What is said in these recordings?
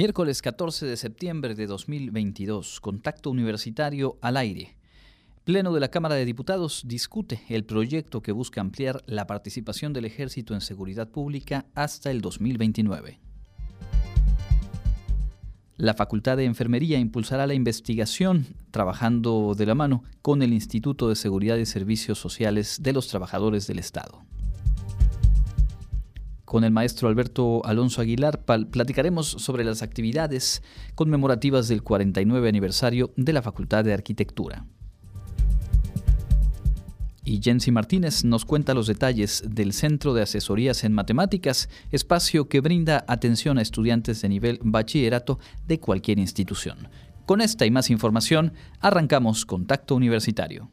Miércoles 14 de septiembre de 2022, contacto universitario al aire. Pleno de la Cámara de Diputados discute el proyecto que busca ampliar la participación del ejército en seguridad pública hasta el 2029. La Facultad de Enfermería impulsará la investigación trabajando de la mano con el Instituto de Seguridad y Servicios Sociales de los Trabajadores del Estado. Con el maestro Alberto Alonso Aguilar platicaremos sobre las actividades conmemorativas del 49 aniversario de la Facultad de Arquitectura. Y Jensi Martínez nos cuenta los detalles del Centro de Asesorías en Matemáticas, espacio que brinda atención a estudiantes de nivel bachillerato de cualquier institución. Con esta y más información, arrancamos Contacto Universitario.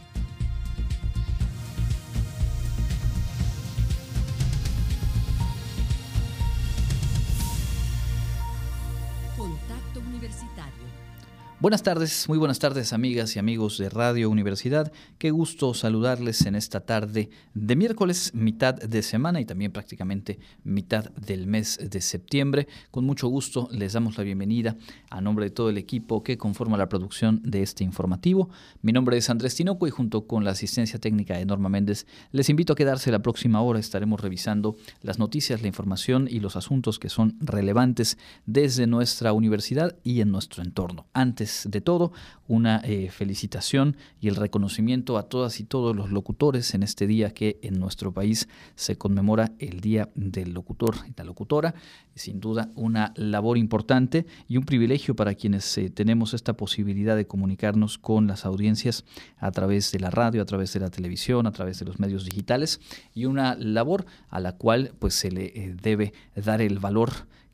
Buenas tardes, muy buenas tardes amigas y amigos de Radio Universidad. Qué gusto saludarles en esta tarde de miércoles, mitad de semana y también prácticamente mitad del mes de septiembre. Con mucho gusto les damos la bienvenida a nombre de todo el equipo que conforma la producción de este informativo. Mi nombre es Andrés Tinoco y junto con la asistencia técnica de Norma Méndez les invito a quedarse la próxima hora. Estaremos revisando las noticias, la información y los asuntos que son relevantes desde nuestra universidad y en nuestro entorno. Antes de todo, una eh, felicitación y el reconocimiento a todas y todos los locutores en este día que en nuestro país se conmemora el Día del Locutor y la Locutora. Sin duda, una labor importante y un privilegio para quienes eh, tenemos esta posibilidad de comunicarnos con las audiencias a través de la radio, a través de la televisión, a través de los medios digitales y una labor a la cual pues se le eh, debe dar el valor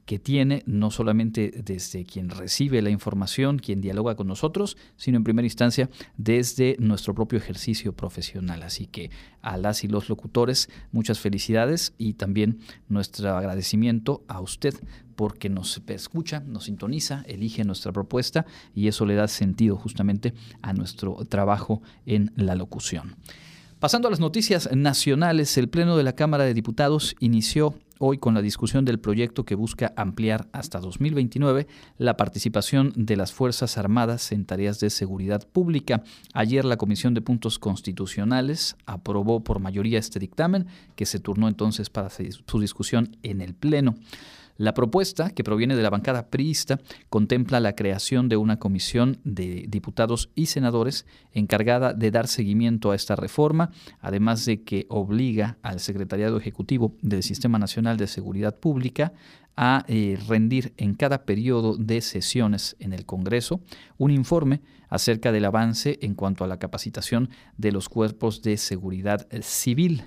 que tiene no solamente desde quien recibe la información, quien dialoga con nosotros, sino en primera instancia desde nuestro propio ejercicio profesional. Así que a las y los locutores, muchas felicidades y también nuestro agradecimiento a usted porque nos escucha, nos sintoniza, elige nuestra propuesta y eso le da sentido justamente a nuestro trabajo en la locución. Pasando a las noticias nacionales, el Pleno de la Cámara de Diputados inició hoy con la discusión del proyecto que busca ampliar hasta 2029 la participación de las Fuerzas Armadas en tareas de seguridad pública. Ayer la Comisión de Puntos Constitucionales aprobó por mayoría este dictamen, que se turnó entonces para su discusión en el Pleno. La propuesta, que proviene de la bancada priista, contempla la creación de una comisión de diputados y senadores encargada de dar seguimiento a esta reforma, además de que obliga al Secretariado Ejecutivo del Sistema Nacional de Seguridad Pública a eh, rendir en cada periodo de sesiones en el Congreso un informe acerca del avance en cuanto a la capacitación de los cuerpos de seguridad civil.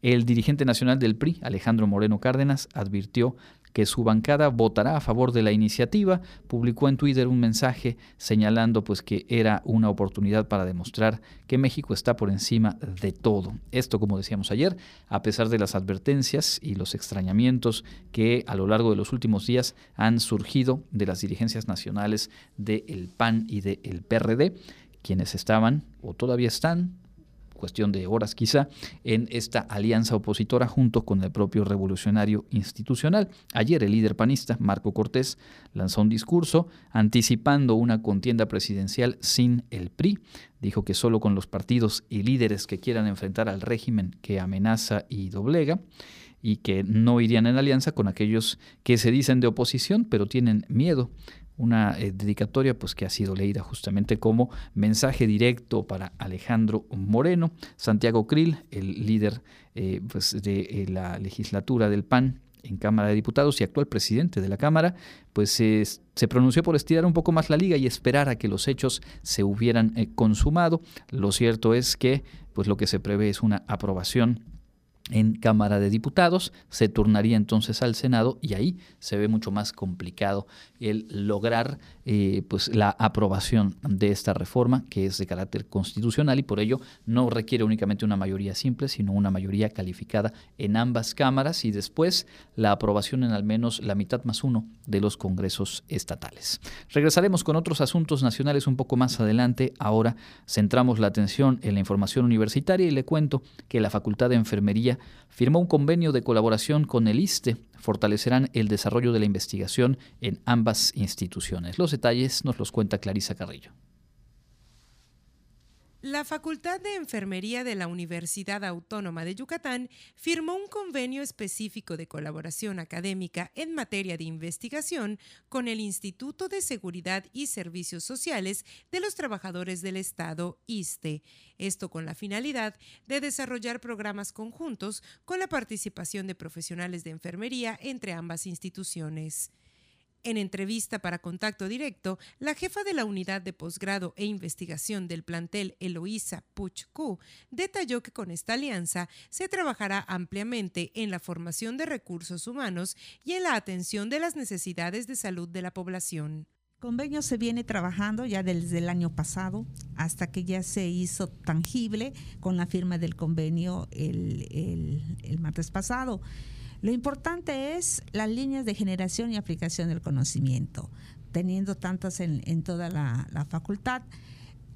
El dirigente nacional del PRI, Alejandro Moreno Cárdenas, advirtió que su bancada votará a favor de la iniciativa, publicó en Twitter un mensaje señalando pues que era una oportunidad para demostrar que México está por encima de todo. Esto, como decíamos ayer, a pesar de las advertencias y los extrañamientos que a lo largo de los últimos días han surgido de las dirigencias nacionales del PAN y del PRD, quienes estaban o todavía están cuestión de horas quizá, en esta alianza opositora junto con el propio revolucionario institucional. Ayer el líder panista, Marco Cortés, lanzó un discurso anticipando una contienda presidencial sin el PRI. Dijo que solo con los partidos y líderes que quieran enfrentar al régimen que amenaza y doblega y que no irían en alianza con aquellos que se dicen de oposición pero tienen miedo una eh, dedicatoria pues que ha sido leída justamente como mensaje directo para Alejandro Moreno, Santiago Krill, el líder eh, pues, de eh, la legislatura del PAN en Cámara de Diputados y actual presidente de la Cámara, pues se pronunció por estirar un poco más la liga y esperar a que los hechos se hubieran consumado. Lo cierto es que pues lo que se prevé es una aprobación en Cámara de Diputados, se turnaría entonces al Senado y ahí se ve mucho más complicado el lograr eh, pues la aprobación de esta reforma que es de carácter constitucional y por ello no requiere únicamente una mayoría simple, sino una mayoría calificada en ambas cámaras y después la aprobación en al menos la mitad más uno de los congresos estatales. Regresaremos con otros asuntos nacionales un poco más adelante. Ahora centramos la atención en la información universitaria y le cuento que la Facultad de Enfermería firmó un convenio de colaboración con el ISTE fortalecerán el desarrollo de la investigación en ambas instituciones. Los detalles nos los cuenta Clarisa Carrillo. La Facultad de Enfermería de la Universidad Autónoma de Yucatán firmó un convenio específico de colaboración académica en materia de investigación con el Instituto de Seguridad y Servicios Sociales de los Trabajadores del Estado, ISTE, esto con la finalidad de desarrollar programas conjuntos con la participación de profesionales de enfermería entre ambas instituciones. En entrevista para Contacto Directo, la jefa de la Unidad de Posgrado e Investigación del plantel Eloísa Puchcu detalló que con esta alianza se trabajará ampliamente en la formación de recursos humanos y en la atención de las necesidades de salud de la población. El convenio se viene trabajando ya desde el año pasado hasta que ya se hizo tangible con la firma del convenio el, el martes pasado. Lo importante es las líneas de generación y aplicación del conocimiento, teniendo tantas en, toda la, facultad.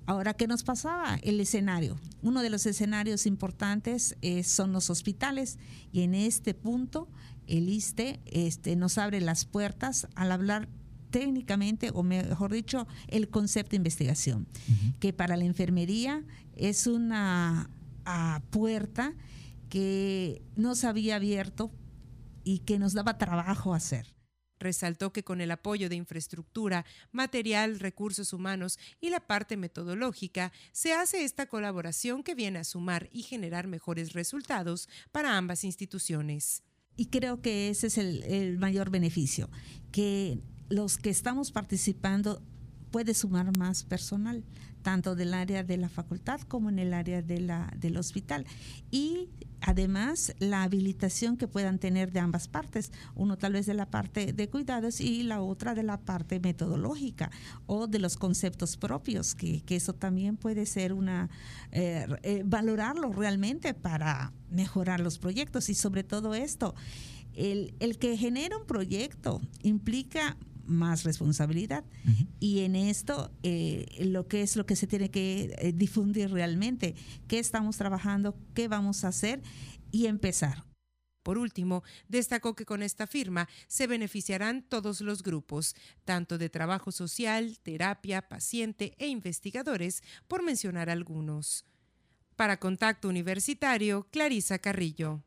Ahora, ¿qué nos pasaba? El escenario. Uno de los escenarios importantes eh, son los hospitales y en este punto el ISTE este, nos abre las puertas al hablar técnicamente, o mejor dicho, el concepto de investigación, que para la enfermería es una ah, puerta que no se había abierto y que nos daba trabajo hacer. Resaltó que con el apoyo de infraestructura, material, recursos humanos y la parte metodológica, se hace esta colaboración que viene a sumar y generar mejores resultados para ambas instituciones. Y creo que ese es el, mayor beneficio, que los que estamos participando puede sumar más personal, tanto del área de la facultad como en el área de la, del hospital. Y además la habilitación que puedan tener de ambas partes, uno tal vez de la parte de cuidados y la otra de la parte metodológica o de los conceptos propios, que, eso también puede ser una, eh, eh, valorarlo realmente para mejorar los proyectos y sobre todo esto. El, el que genera un proyecto implica más responsabilidad. Y en esto, eh, lo que es lo que se tiene que eh, difundir realmente, qué estamos trabajando, qué vamos a hacer y empezar. Por último, destacó que con esta firma se beneficiarán todos los grupos, tanto de trabajo social, terapia, paciente e investigadores, por mencionar algunos. Para Contacto Universitario, Clarisa Carrillo.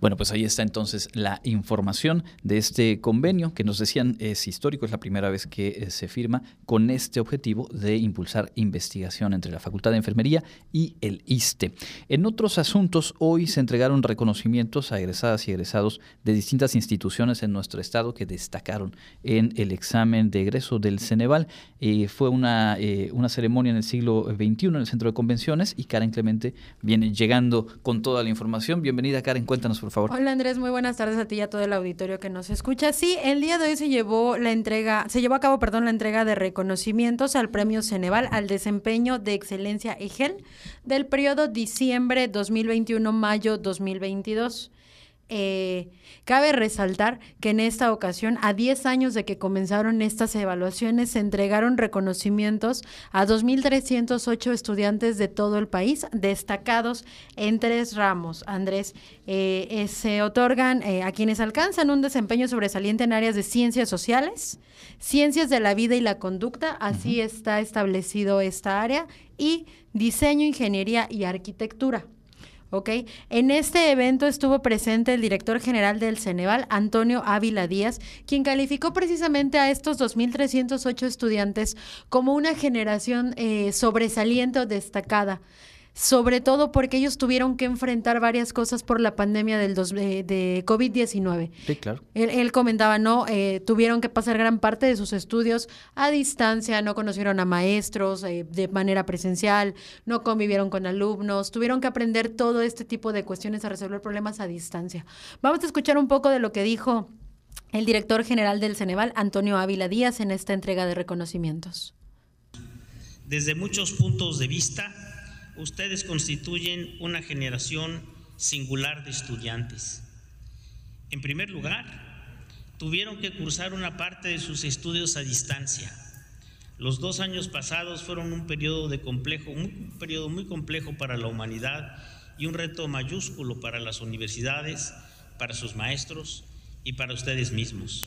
Bueno, pues ahí está entonces la información de este convenio que nos decían es histórico, es la primera vez que eh, se firma con este objetivo de impulsar investigación entre la Facultad de Enfermería y el ISTE. En otros asuntos, hoy se entregaron reconocimientos a egresadas y egresados de distintas instituciones en nuestro estado que destacaron en el examen de egreso del Ceneval. Eh, fue una, eh, una ceremonia en el siglo XXI en el Centro de Convenciones y Karen Clemente viene llegando con toda la información. Bienvenida Karen, cuéntanos Hola Andrés, muy buenas tardes a ti y a todo el auditorio que nos escucha. Sí, el día de hoy se llevó la entrega, se llevó a cabo, perdón, la entrega de reconocimientos al Premio Ceneval al desempeño de excelencia EGEL del periodo diciembre 2021-mayo 2022. Eh, cabe resaltar que en esta ocasión, a 10 años de que comenzaron estas evaluaciones, se entregaron reconocimientos a 2.308 estudiantes de todo el país, destacados en tres ramos. Andrés, eh, eh, se otorgan a quienes alcanzan un desempeño sobresaliente en áreas de ciencias sociales, ciencias de la vida y la conducta, así está establecido esta área, y diseño, ingeniería y arquitectura. ¿Ok? En este evento estuvo presente el director general del Ceneval, Antonio Ávila Díaz, quien calificó precisamente a estos 2.308 estudiantes como una generación eh, sobresaliente o destacada. Sobre todo porque ellos tuvieron que enfrentar varias cosas por la pandemia del de, COVID-19. Sí, claro. Él, comentaba, ¿no? Eh, tuvieron que pasar gran parte de sus estudios a distancia, no conocieron a maestros eh, de manera presencial, no convivieron con alumnos, tuvieron que aprender todo este tipo de cuestiones a resolver problemas a distancia. Vamos a escuchar un poco de lo que dijo el director general del Ceneval, Antonio Ávila Díaz, en esta entrega de reconocimientos. Desde muchos puntos de vista, ustedes constituyen una generación singular de estudiantes. En primer lugar, tuvieron que cursar una parte de sus estudios a distancia. Los dos años pasados fueron un periodo, de complejo, un periodo muy complejo para la humanidad y un reto mayúsculo para las universidades, para sus maestros y para ustedes mismos.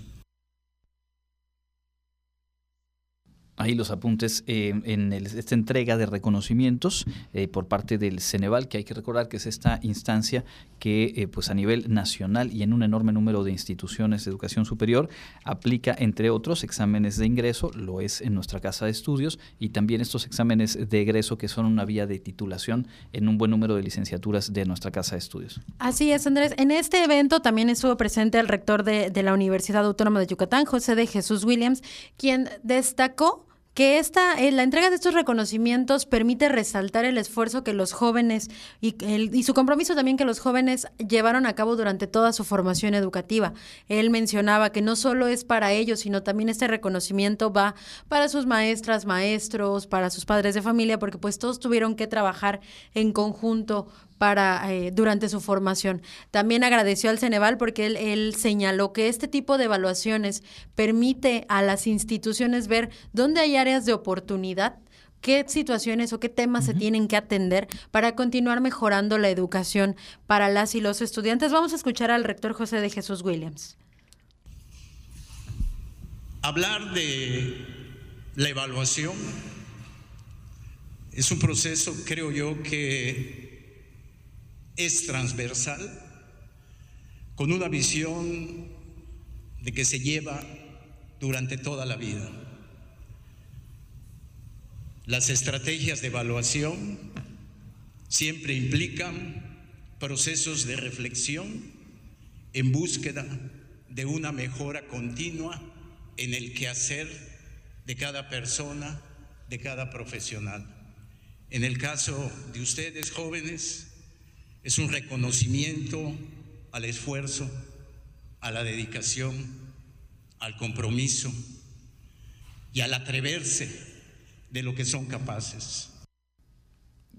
Ahí los apuntes eh, en esta entrega de reconocimientos eh, por parte del Ceneval, que hay que recordar que es esta instancia que eh, pues a nivel nacional y en un enorme número de instituciones de educación superior aplica, entre otros, exámenes de ingreso, lo es en nuestra casa de estudios, y también estos exámenes de egreso que son una vía de titulación en un buen número de licenciaturas de nuestra casa de estudios. Así es, Andrés. En este evento también estuvo presente el rector de, de la Universidad Autónoma de Yucatán, José de Jesús Williams, quien destacó que esta, eh, la entrega de estos reconocimientos permite resaltar el esfuerzo que los jóvenes y, y, su compromiso también que los jóvenes llevaron a cabo durante toda su formación educativa. Él mencionaba que no solo es para ellos, sino también este reconocimiento va para sus maestras, maestros, para sus padres de familia, porque pues todos tuvieron que trabajar en conjunto para eh, durante su formación. También agradeció al Ceneval porque él, señaló que este tipo de evaluaciones permite a las instituciones ver dónde hay áreas de oportunidad qué situaciones o qué temas se tienen que atender para continuar mejorando la educación para las y los estudiantes. Vamos a escuchar al rector José de Jesús Williams. Hablar de la evaluación es un proceso, creo yo, que es transversal, con una visión de que se lleva durante toda la vida. Las estrategias de evaluación siempre implican procesos de reflexión en búsqueda de una mejora continua en el quehacer de cada persona, de cada profesional. En el caso de ustedes jóvenes, es un reconocimiento al esfuerzo, a la dedicación, al compromiso y al atreverse de lo que son capaces.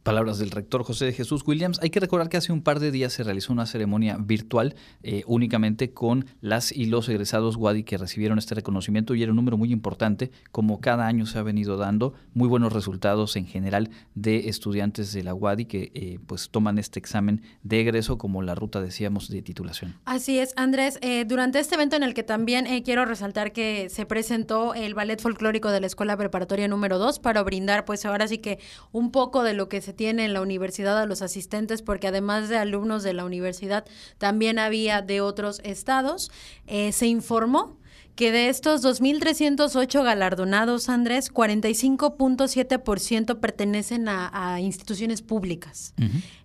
Palabras del rector José de Jesús Williams. Hay que recordar que hace un par de días se realizó una ceremonia virtual eh, únicamente con las y los egresados Wadi que recibieron este reconocimiento y era un número muy importante, como cada año se ha venido dando muy buenos resultados en general de estudiantes de la Wadi que eh, pues toman este examen de egreso como la ruta decíamos de titulación. Así es, Andrés. Eh, durante este evento en el que también quiero resaltar que se presentó el ballet folclórico de la Escuela Preparatoria número 2 para brindar pues ahora sí que un poco de lo que se tiene en la universidad a los asistentes, porque además de alumnos de la universidad, también había de otros estados. Eh, se informó que de estos 2.308 galardonados, Andrés, 45.7% pertenecen a, instituciones públicas.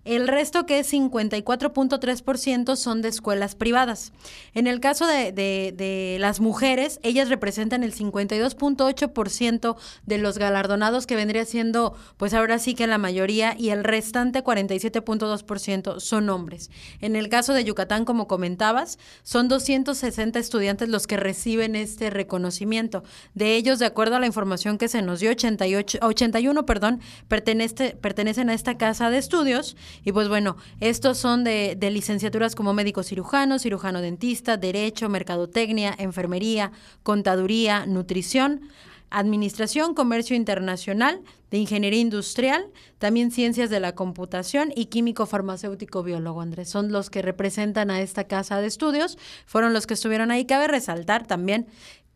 El resto, que es 54.3%, son de escuelas privadas. En el caso de, de, las mujeres, ellas representan el 52.8% de los galardonados, que vendría siendo, pues ahora sí que la mayoría, y el restante 47.2% son hombres. En el caso de Yucatán, como comentabas, son 260 estudiantes los que reciben este reconocimiento. De ellos, de acuerdo a la información que se nos dio, 88, 81 perdón, pertenece, pertenecen a esta casa de estudios y pues bueno, estos son de, de licenciaturas como médico cirujano, cirujano dentista, derecho, mercadotecnia, enfermería, contaduría, nutrición, Administración, Comercio Internacional, de Ingeniería Industrial, también Ciencias de la Computación y Químico Farmacéutico Biólogo, Andrés. Son los que representan a esta casa de estudios, fueron los que estuvieron ahí. Cabe resaltar también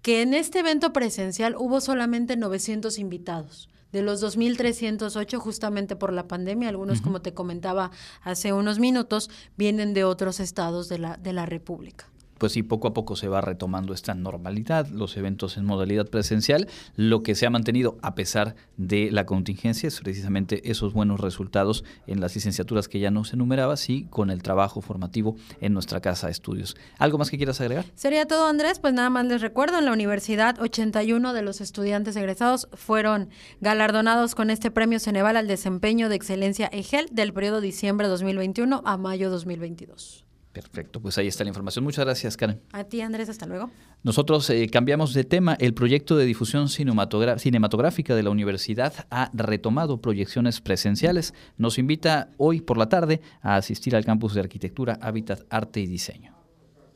que en este evento presencial hubo solamente 900 invitados de los 2.308 justamente por la pandemia. Algunos, como te comentaba hace unos minutos, vienen de otros estados de la, de la República. Pues sí, poco a poco se va retomando esta normalidad, los eventos en modalidad presencial. Lo que se ha mantenido a pesar de la contingencia es precisamente esos buenos resultados en las licenciaturas que ya no se enumeraba, sí, con el trabajo formativo en nuestra casa de estudios. ¿Algo más que quieras agregar? Sería todo, Andrés. Pues nada más les recuerdo, en la universidad 81 de los estudiantes egresados fueron galardonados con este premio Ceneval al desempeño de excelencia EGEL del periodo diciembre 2021 a mayo 2022. Perfecto, pues ahí está la información. Muchas gracias, Karen. A ti, Andrés, hasta luego. Nosotros eh, cambiamos de tema. El proyecto de difusión cinematográfica de la universidad ha retomado proyecciones presenciales. Nos invita hoy por la tarde a asistir al campus de arquitectura, hábitat, arte y diseño.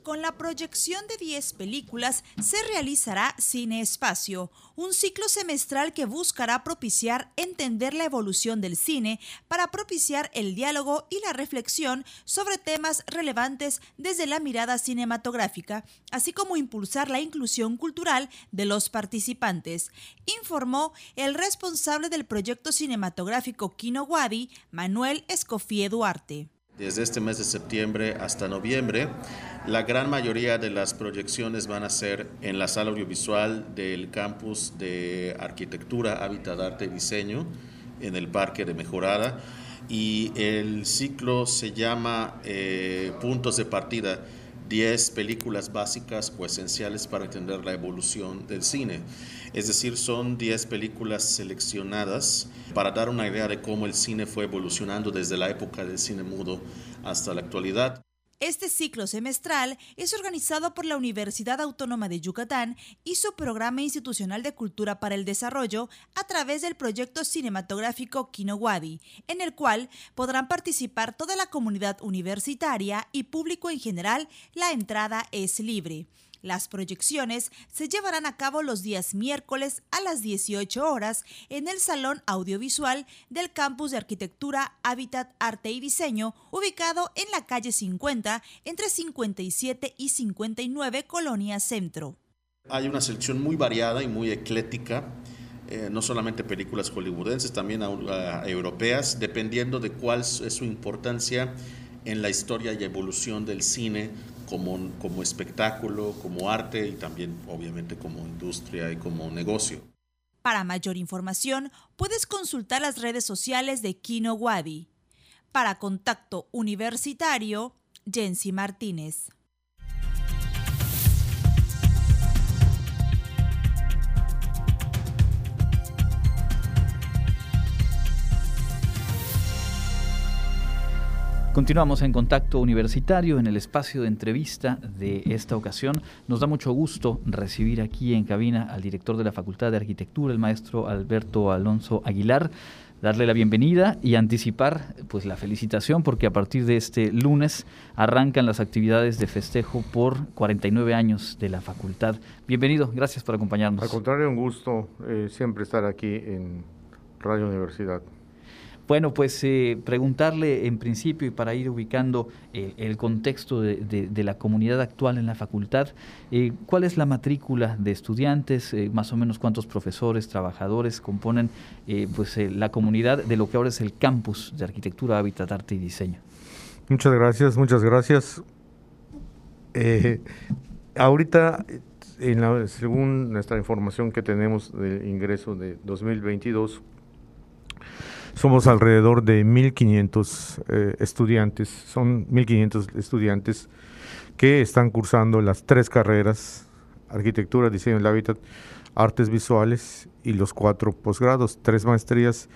Con la proyección de 10 películas se realizará Cine Espacio, un ciclo semestral que buscará propiciar entender la evolución del cine para propiciar el diálogo y la reflexión sobre temas relevantes desde la mirada cinematográfica, así como impulsar la inclusión cultural de los participantes, informó el responsable del proyecto cinematográfico Kino Wadi, Manuel Escofía Duarte. Desde este mes de septiembre hasta noviembre, la gran mayoría de las proyecciones van a ser en la sala audiovisual del campus de arquitectura, hábitat, arte y diseño en el Parque de Mejorada. Y el ciclo se llama eh, Puntos de Partida 10 películas básicas o esenciales para entender la evolución del cine. Es decir, son 10 películas seleccionadas para dar una idea de cómo el cine fue evolucionando desde la época del cine mudo hasta la actualidad. Este ciclo semestral es organizado por la Universidad Autónoma de Yucatán y su Programa Institucional de Cultura para el Desarrollo a través del proyecto cinematográfico Kinowadi, en el cual podrán participar toda la comunidad universitaria y público en general. La entrada es libre. Las proyecciones se llevarán a cabo los días miércoles a las 18 horas en el Salón Audiovisual del Campus de Arquitectura, Hábitat, Arte y Diseño, ubicado en la calle 50, entre 57 y 59, Colonia Centro. Hay una selección muy variada y muy ecléctica. Eh, no solamente películas hollywoodenses, también europeas, dependiendo de cuál es su importancia en la historia y evolución del cine como, como espectáculo, como arte y también obviamente como industria y como negocio. Para mayor información, puedes consultar las redes sociales de Kino Wadi. Para contacto universitario, Jensi Martínez. Continuamos en contacto universitario en el espacio de entrevista de esta ocasión. Nos da mucho gusto recibir aquí en cabina al director de la Facultad de Arquitectura, el maestro Alberto Alonso Aguilar, darle la bienvenida y anticipar pues la felicitación porque a partir de este lunes arrancan las actividades de festejo por 49 años de la facultad. Bienvenido, gracias por acompañarnos. Al contrario, un gusto eh, siempre estar aquí en Radio Universidad. Bueno, pues eh, preguntarle en principio y para ir ubicando eh, el contexto de, la comunidad actual en la facultad, eh, ¿cuál es la matrícula de estudiantes? más o menos cuántos profesores, trabajadores componen pues, la comunidad de lo que ahora es el campus de arquitectura, hábitat, arte y diseño. Muchas gracias, muchas gracias. ahorita, en según nuestra información que tenemos de ingreso de 2022, somos alrededor de 1.500 eh, estudiantes, son 1.500 estudiantes que están cursando las tres carreras, arquitectura, diseño del hábitat, artes visuales y los cuatro posgrados, tres maestrías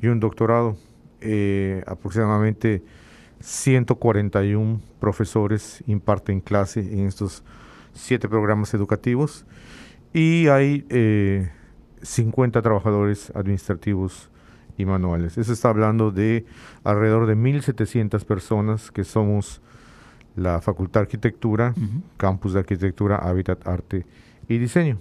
y un doctorado. Eh, aproximadamente 141 profesores imparten clase en estos siete programas educativos y hay 50 eh, trabajadores administrativos y manuales. Eso está hablando de alrededor de 1.700 personas que somos la Facultad de Arquitectura, Campus de Arquitectura, Hábitat, Arte y Diseño.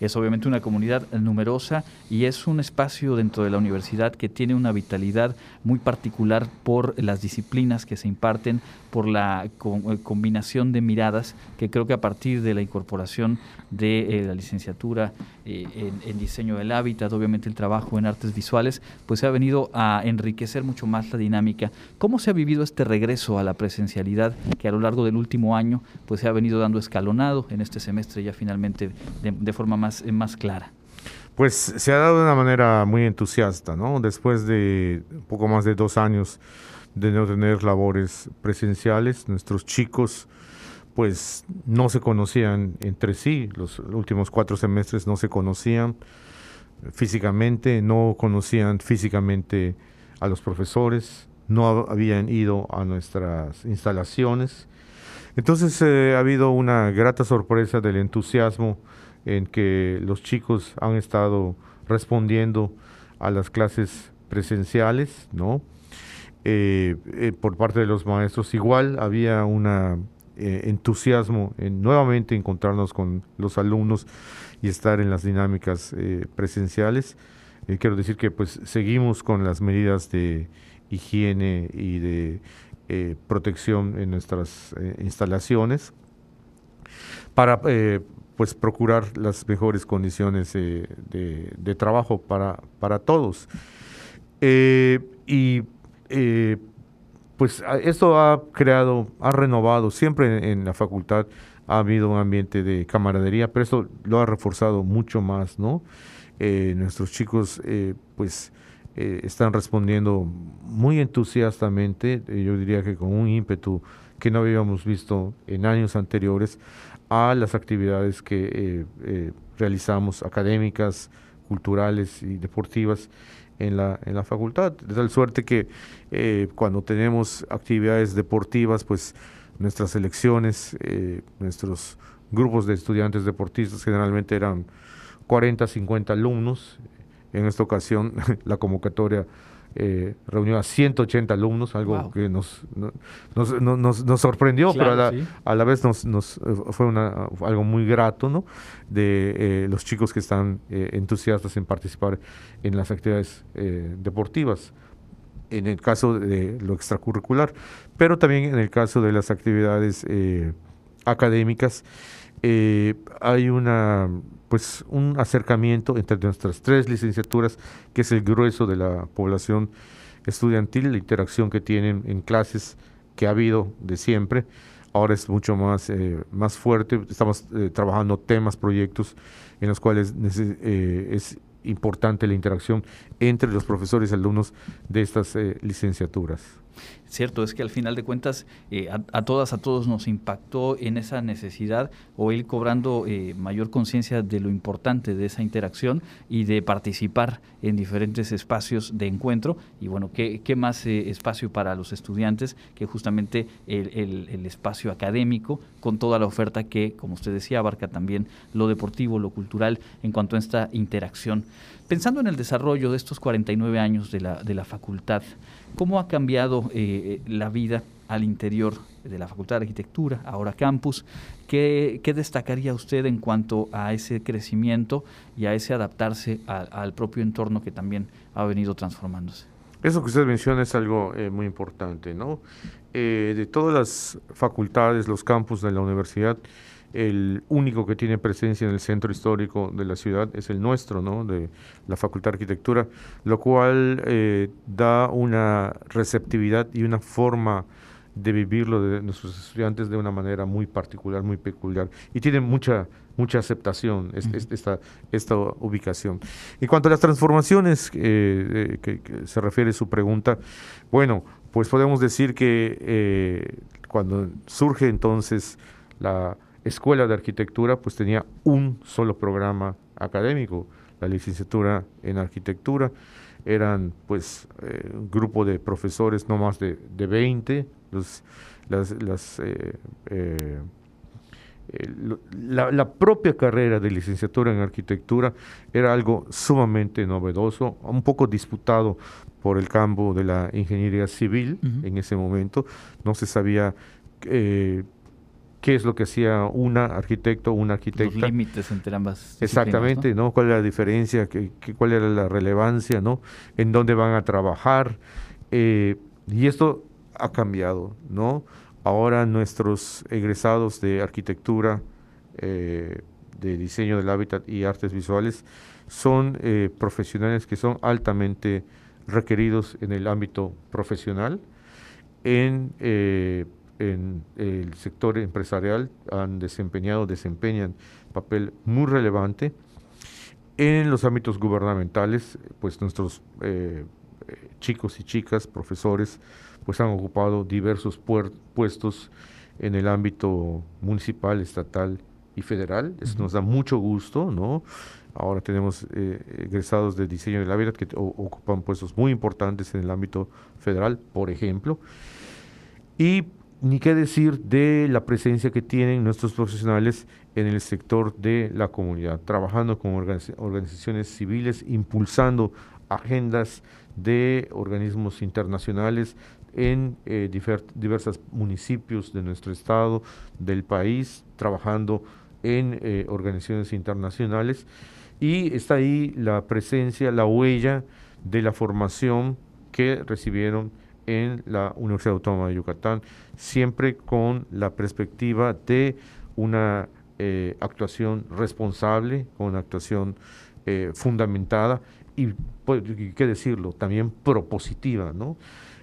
Es obviamente una comunidad numerosa y es un espacio dentro de la universidad que tiene una vitalidad muy particular por las disciplinas que se imparten, por la eh, combinación de miradas que creo que a partir de la incorporación de eh, la licenciatura eh, en, diseño del hábitat, obviamente el trabajo en artes visuales, pues se ha venido a enriquecer mucho más la dinámica. ¿Cómo se ha vivido este regreso a la presencialidad que a lo largo del último año pues se ha venido dando escalonado en este semestre ya finalmente de, forma más, más clara? Pues se ha dado de una manera muy entusiasta, ¿no? Después de poco más de dos años de no tener labores presenciales, nuestros chicos pues no se conocían entre sí, los últimos cuatro semestres no se conocían físicamente, no conocían físicamente a los profesores, no habían ido a nuestras instalaciones. Entonces eh, ha habido una grata sorpresa del entusiasmo en que los chicos han estado respondiendo a las clases presenciales, ¿no? Eh, eh, por parte de los maestros. Igual había un eh, entusiasmo en nuevamente encontrarnos con los alumnos y estar en las dinámicas presenciales. quiero decir que pues seguimos con las medidas de higiene y de protección en nuestras instalaciones para pues procurar las mejores condiciones de, trabajo para, para todos. y eh, pues esto ha creado, ha renovado, siempre en, la facultad ha habido un ambiente de camaradería, pero esto lo ha reforzado mucho más, ¿no? Eh, nuestros chicos, eh, pues, están respondiendo muy entusiastamente, yo diría que con un ímpetu que no habíamos visto en años anteriores, a las actividades que realizamos, académicas, culturales y deportivas en la, en la facultad. De tal suerte que eh, cuando tenemos actividades deportivas, pues nuestras selecciones, eh, nuestros grupos de estudiantes deportistas generalmente eran 40, 50 alumnos. En esta ocasión la convocatoria eh, reunió a 180 alumnos, algo que nos, nos, nos, nos, sorprendió, pero a la, a la vez nos, nos eh, fue una, algo muy grato ¿no? de eh, los chicos que están entusiastas en participar en las actividades deportivas, en el caso de lo extracurricular, pero también en el caso de las actividades académicas. Hay una pues un acercamiento entre nuestras tres licenciaturas, que es el grueso de la población estudiantil, la interacción que tienen en clases que ha habido de siempre. Ahora es mucho más, eh, más fuerte. Estamos eh, trabajando temas, proyectos en los cuales eh, es importante la interacción entre los profesores y alumnos de estas licenciaturas. Cierto, es que al final de cuentas eh, a, todas, a todos nos impactó en esa necesidad o ir cobrando eh, mayor conciencia de lo importante de esa interacción y de participar en diferentes espacios de encuentro. Y bueno, ¿qué, qué más eh, espacio para los estudiantes que justamente el, el, espacio académico con toda la oferta que, como usted decía, abarca también lo deportivo, lo cultural en cuanto a esta interacción. Pensando en el desarrollo de estos 49 años de la, de la facultad, ¿cómo ha cambiado eh, la vida al interior de la Facultad de Arquitectura, ahora campus? ¿Qué, destacaría usted en cuanto a ese crecimiento y a ese adaptarse al propio entorno que también ha venido transformándose? Eso que usted menciona es algo eh, muy importante, ¿no? Eh, de todas las facultades, los campus de la universidad, el único que tiene presencia en el centro histórico de la ciudad es el nuestro, ¿no? de la Facultad de Arquitectura, lo cual eh, da una receptividad y una forma de vivirlo de nuestros estudiantes de una manera muy particular, muy peculiar, y tiene mucha mucha aceptación esta, esta ubicación. En cuanto a las transformaciones eh, que, se refiere su pregunta, bueno, pues podemos decir que eh, cuando surge entonces la escuela de arquitectura, pues tenía un solo programa académico, la licenciatura en arquitectura. Eran pues eh, un grupo de profesores, no más de, de 20, los, las, eh, eh, la, la, propia carrera de licenciatura en arquitectura era algo sumamente novedoso, un poco disputado por el campo de la ingeniería civil en ese momento. No se sabía qué es lo que hacía una arquitecto o una arquitecta. Los límites entre ambas. Exactamente, ¿no? ¿Cuál era la diferencia? ¿Qué, cuál era la relevancia? ¿no? ¿En dónde van a trabajar? Eh, y esto ha cambiado, ¿no? Ahora nuestros egresados de arquitectura, eh, de diseño del hábitat y artes visuales son eh, profesionales que son altamente requeridos en el ámbito profesional, en, en el sector empresarial han desempeñado, desempeñan papel muy relevante. En los ámbitos gubernamentales, pues nuestros chicos y chicas, profesores, pues han ocupado diversos puestos en el ámbito municipal, estatal y federal. Eso nos da mucho gusto, ¿no? Ahora tenemos eh, egresados de diseño de la vida que ocupan puestos muy importantes en el ámbito federal, por ejemplo. Y ni qué decir de la presencia que tienen nuestros profesionales en el sector de la comunidad, trabajando con organizaciones civiles, impulsando agendas de organismos internacionales en eh, diversos municipios de nuestro estado, del país, trabajando en eh, organizaciones internacionales. Y está ahí la presencia, la huella de la formación que recibieron en la Universidad Autónoma de Yucatán, siempre con la perspectiva de una eh, actuación responsable, con una actuación fundamentada y, pues, qué decirlo, también propositiva, ¿no?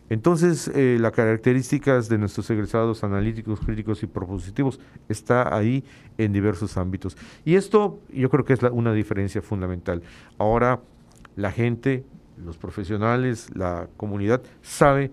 Entonces, eh, las características de nuestros egresados analíticos, críticos y propositivos está ahí en diversos ámbitos. Y esto yo creo que es una diferencia fundamental. Ahora la gente, los profesionales, la comunidad sabe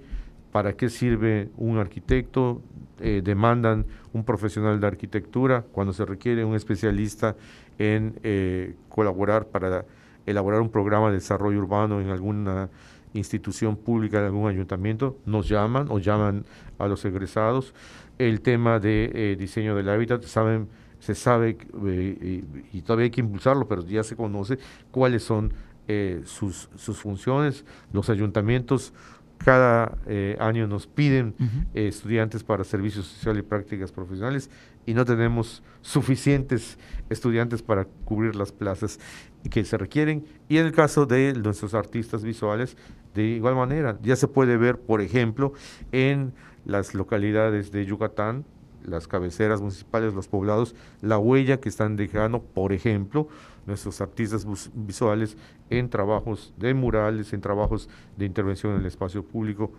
para qué sirve un arquitecto, eh, demandan un profesional de arquitectura cuando se requiere un especialista en eh, colaborar para elaborar un programa de desarrollo urbano en alguna institución pública de algún ayuntamiento, nos llaman o llaman a los egresados. El tema de eh, diseño del hábitat, saben, se sabe eh, y, todavía hay que impulsarlo, pero ya se conoce cuáles son eh, sus, sus funciones. Los ayuntamientos cada año nos piden estudiantes para servicios sociales y prácticas profesionales y no tenemos suficientes estudiantes para cubrir las plazas que se requieren. Y en el caso de nuestros artistas visuales, de igual manera, ya se puede ver, por ejemplo, en las localidades de Yucatán, las cabeceras municipales, los poblados, la huella que están dejando, por ejemplo, nuestros artistas visuales en trabajos de murales, en trabajos de intervención en el espacio público,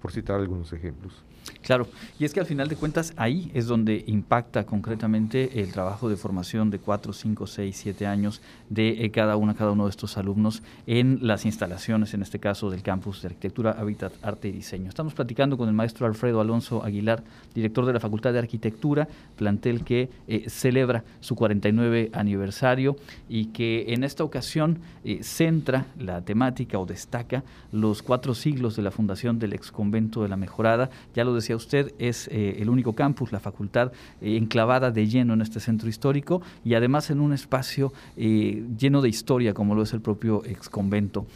por citar algunos ejemplos. Claro, y es que al final de cuentas ahí es donde impacta concretamente el trabajo de formación de 4, 5, 6, 7 años de eh, cada una, cada uno de estos alumnos en las instalaciones, en este caso del campus de Arquitectura, Hábitat, Arte y Diseño. Estamos platicando con el maestro Alfredo Alonso Aguilar, director de la Facultad de Arquitectura, plantel que eh, celebra su 49 aniversario y que en esta ocasión eh, centra la temática o destaca los cuatro siglos de la fundación del ex convento de la Mejorada. Ya lo decía usted, es eh, el único campus, la facultad eh, enclavada de lleno en este centro histórico y además en un espacio eh, lleno de historia como lo es el propio ex convento.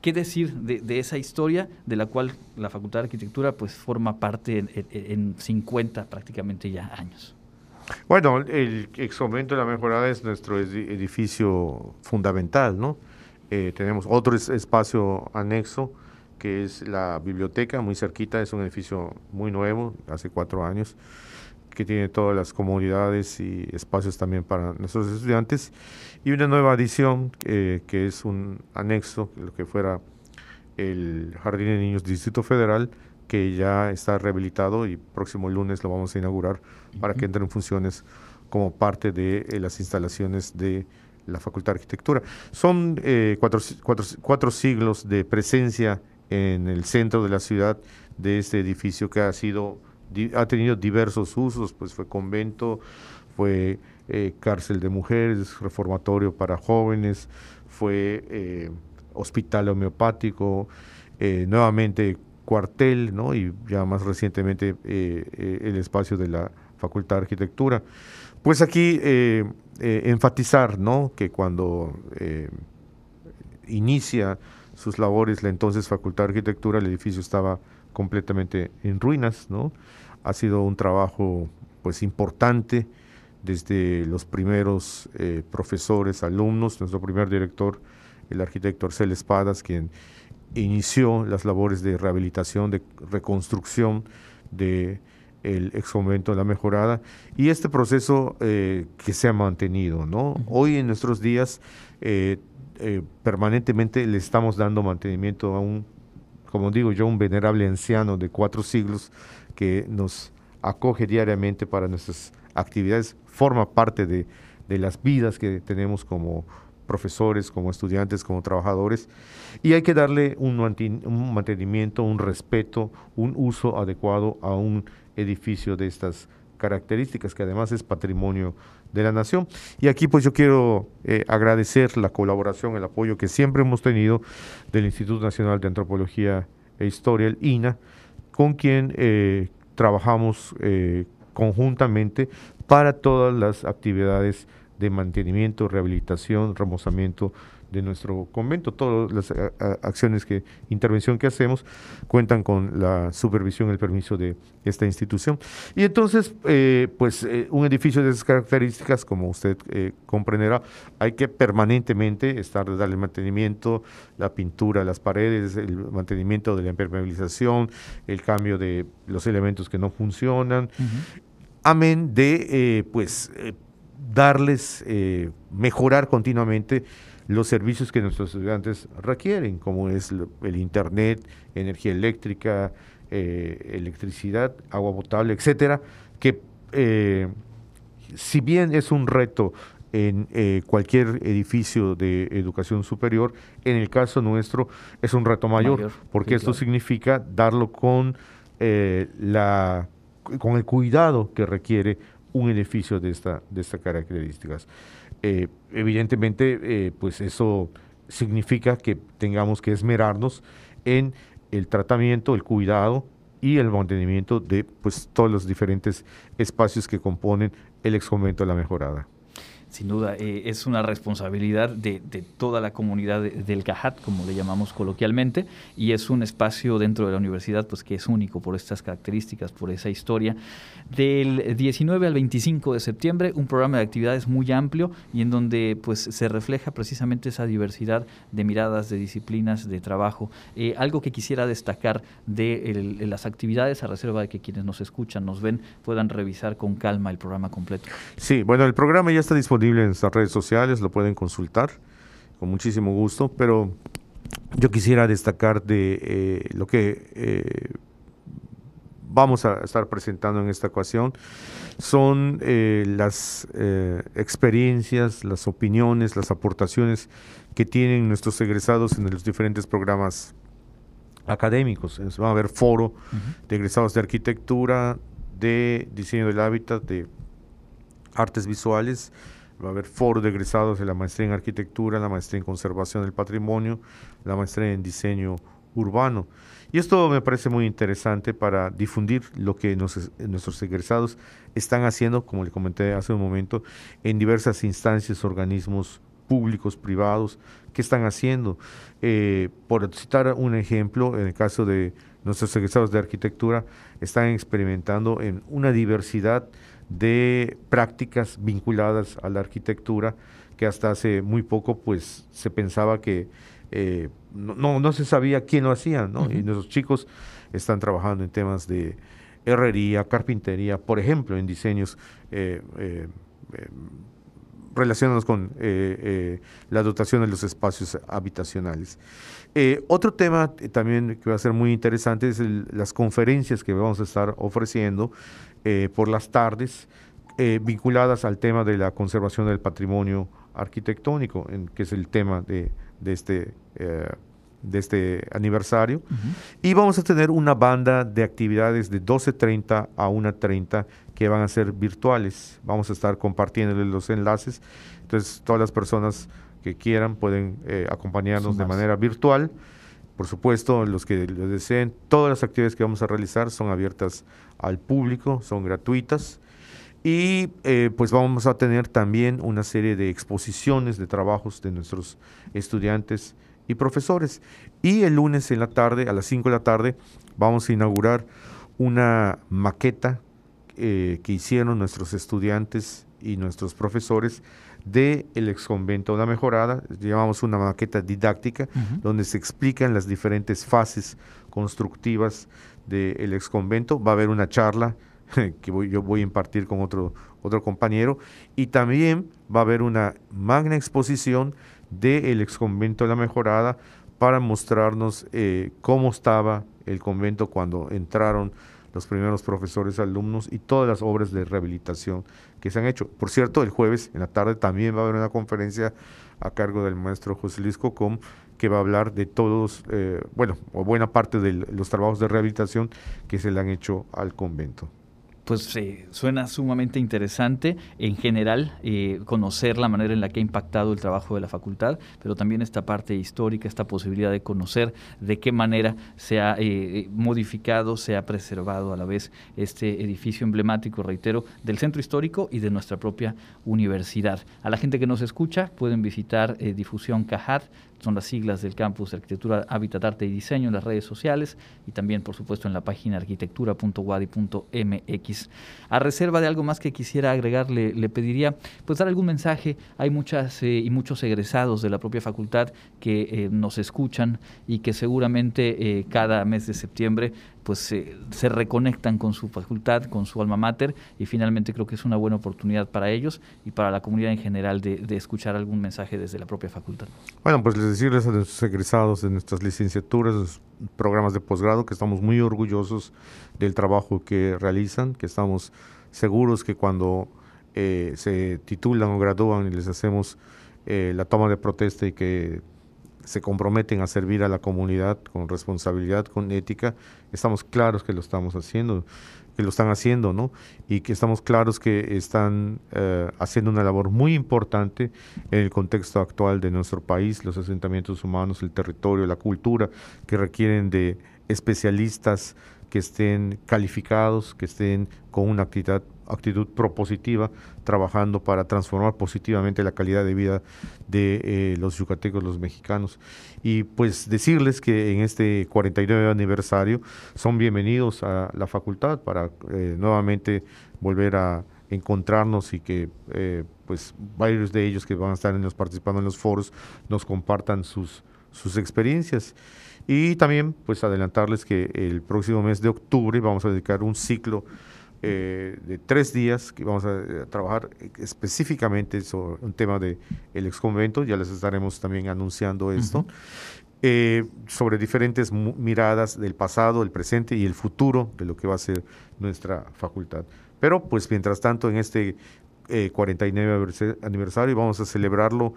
¿Qué decir de, esa historia de la cual la Facultad de Arquitectura pues forma parte en, 50 prácticamente ya años? Bueno, el ex convento de la Mejorada es nuestro edificio fundamental, ¿no? tenemos otro espacio anexo que es la biblioteca, muy cerquita, es un edificio muy nuevo, hace cuatro años, que tiene todas las comodidades y espacios también para nuestros estudiantes, y una nueva adición que es un anexo, lo que fuera el Jardín de Niños Distrito Federal, que ya está rehabilitado y próximo lunes lo vamos a inaugurar para que entre en funciones como parte de eh, las instalaciones de la Facultad de Arquitectura. Son eh, cuatro, cuatro siglos de presencia en el centro de la ciudad de este edificio que ha sido ha tenido diversos usos, pues fue convento, fue eh, cárcel de mujeres, reformatorio para jóvenes, fue eh, hospital homeopático, eh, nuevamente cuartel, ¿no? y ya más recientemente el espacio de la Facultad de Arquitectura. Pues aquí enfatizar ¿no? que cuando inicia sus labores, la entonces Facultad de Arquitectura, el edificio estaba completamente en ruinas, ¿no? Ha sido un trabajo pues importante desde los primeros eh, profesores, alumnos, nuestro primer director, el arquitecto Arcel Espadas, quien inició las labores de rehabilitación, de reconstrucción de el ex convento de la mejorada y este proceso eh, que se ha mantenido, ¿no? Hoy en nuestros días eh, permanentemente le estamos dando mantenimiento a un, como digo yo, un venerable anciano de cuatro siglos que nos acoge diariamente para nuestras actividades, forma parte de, las vidas que tenemos como profesores, como estudiantes, como trabajadores, y hay que darle un, mantenimiento, un respeto, un uso adecuado a un edificio de estas características, que además es patrimonio de la nación. Y aquí pues yo quiero eh, agradecer la colaboración, el apoyo que siempre hemos tenido del Instituto Nacional de Antropología e Historia, el INA, con quien eh, trabajamos eh, conjuntamente para todas las actividades de mantenimiento, rehabilitación, remozamiento de nuestro convento. Todas las eh, acciones que, intervención que hacemos cuentan con la supervisión el permiso de esta institución. Y entonces, eh, pues eh, un edificio de esas características, como usted comprenderá, hay que permanentemente estar, darle mantenimiento, la pintura, las paredes, el mantenimiento de la impermeabilización, el cambio de los elementos que no funcionan. Amén de, pues, darles, mejorar continuamente los servicios que nuestros estudiantes requieren, como es el Internet, energía eléctrica, eh, electricidad, agua potable, etcétera, que eh, si bien es un reto en eh, cualquier edificio de educación superior, en el caso nuestro es un reto mayor, porque esto significa darlo con, la, con el cuidado que requiere un edificio de, esta, de estas características. Eh, evidentemente, eh, pues eso significa que tengamos que esmerarnos en el tratamiento, el cuidado y el mantenimiento de pues, todos los diferentes espacios que componen el ex convento de la mejorada. Sin duda, eh, es una responsabilidad de, toda la comunidad del Cajat, como le llamamos coloquialmente, y es un espacio dentro de la universidad pues, que es único por estas características, por esa historia. Del 19 al 25 de septiembre, un programa de actividades muy amplio y en donde pues, se refleja precisamente esa diversidad de miradas, de disciplinas, de trabajo. Eh, algo que quisiera destacar de las actividades, a reserva de que quienes nos escuchan, nos ven, puedan revisar con calma el programa completo. Sí, bueno, el programa ya está disponible en nuestras redes sociales, lo pueden consultar con muchísimo gusto, pero yo quisiera destacar de eh, lo que eh, vamos a estar presentando en esta ocasión son eh, las experiencias, las opiniones, las aportaciones que tienen nuestros egresados en los diferentes programas académicos. Va a haber foro de egresados de arquitectura, de diseño del hábitat, de artes visuales, Va a haber foro de egresados de la maestría en arquitectura, la maestría en conservación del patrimonio, la maestría en diseño urbano. Y esto me parece muy interesante para difundir lo que nuestros egresados están haciendo, como le comenté hace un momento, en diversas instancias, organismos públicos, privados, ¿qué están haciendo? Eh, por citar un ejemplo, en el caso de nuestros egresados de arquitectura, están experimentando en una diversidad de prácticas vinculadas a la arquitectura que hasta hace muy poco pues se pensaba que eh, no, no, se sabía quién lo hacía, ¿no? Y nuestros chicos están trabajando en temas de herrería, carpintería, por ejemplo, en diseños eh, eh, relacionados con la dotación de los espacios habitacionales. otro tema también que va a ser muy interesante es las conferencias que vamos a estar ofreciendo eh, por las tardes eh, vinculadas al tema de la conservación del patrimonio arquitectónico, en, que es el tema de, de este, eh, de este aniversario. Y vamos a tener una banda de actividades de 12.30 a 1.30 que van a ser virtuales. Vamos a estar compartiendo los enlaces. Entonces, todas las personas que quieran pueden acompañarnos de manera virtual. Por supuesto, los que lo deseen, todas las actividades que vamos a realizar son abiertas al público, son gratuitas. Y eh, pues vamos a tener también una serie de exposiciones de trabajos de nuestros estudiantes y profesores. Y el lunes en la tarde, a las 5 de la tarde, vamos a inaugurar una maqueta eh, que hicieron nuestros estudiantes y nuestros profesores de el exconvento La Mejorada, llamamos una maqueta didáctica, donde se explican las diferentes fases constructivas del exconvento. Va a haber una charla que yo voy a impartir con otro, otro compañero, y también va a haber una magna exposición del exconvento La Mejorada para mostrarnos eh, cómo estaba el convento cuando entraron los primeros profesores, alumnos y todas las obras de rehabilitación que se han hecho. Por cierto, el jueves en la tarde también va a haber una conferencia a cargo del maestro José Luis Cocom que va a hablar de todos, eh, bueno, o buena parte de los trabajos de rehabilitación que se le han hecho al convento pues suena sumamente interesante en general eh, conocer la manera en la que ha impactado el trabajo de la facultad, pero también esta parte histórica, esta posibilidad de conocer de qué manera se ha eh, modificado, se ha preservado a la vez este edificio emblemático, reitero, del centro histórico y de nuestra propia universidad. A la gente que nos escucha pueden visitar Difusión Cajat, son las siglas del campus de Arquitectura, Hábitat, Arte y Diseño en las redes sociales y también, por supuesto, en la página arquitectura.wadi.mx. A reserva de algo más que quisiera agregar, le, pediría pues dar algún mensaje. Hay muchas eh, y muchos egresados de la propia facultad que eh, nos escuchan y que seguramente eh, cada mes de septiembre pues se reconectan con su facultad, con su alma mater y finalmente creo que es una buena oportunidad para ellos y para la comunidad en general de, escuchar algún mensaje desde la propia facultad. Bueno, pues les decirles a nuestros egresados de nuestras licenciaturas, programas de posgrado, que estamos muy orgullosos del trabajo que realizan, que estamos seguros que cuando eh, se titulan o gradúan y les hacemos eh, la toma de protesta y que se comprometen a servir a la comunidad con responsabilidad, con ética, estamos claros que lo estamos haciendo, que lo están haciendo, ¿no? Y que estamos claros que están eh, haciendo una labor muy importante en el contexto actual de nuestro país, los asentamientos humanos, el territorio, la cultura, que requieren de especialistas que estén calificados, que estén con una actividad actitud propositiva, trabajando para transformar positivamente la calidad de vida de eh, los yucatecos, los mexicanos. Y pues decirles que en este 49 aniversario son bienvenidos a la facultad para eh, nuevamente volver a encontrarnos y que eh, pues varios de ellos que van a estar en los, participando en los foros nos compartan sus, sus experiencias. Y también pues adelantarles que el próximo mes de octubre vamos a dedicar un ciclo eh, de tres días que vamos a, eh, trabajar específicamente sobre un tema del el exconvento, ya les estaremos también anunciando esto, eh, sobre diferentes miradas del pasado, el presente y el futuro de lo que va a ser nuestra facultad. Pero pues mientras tanto en este 49 aniversario vamos a celebrarlo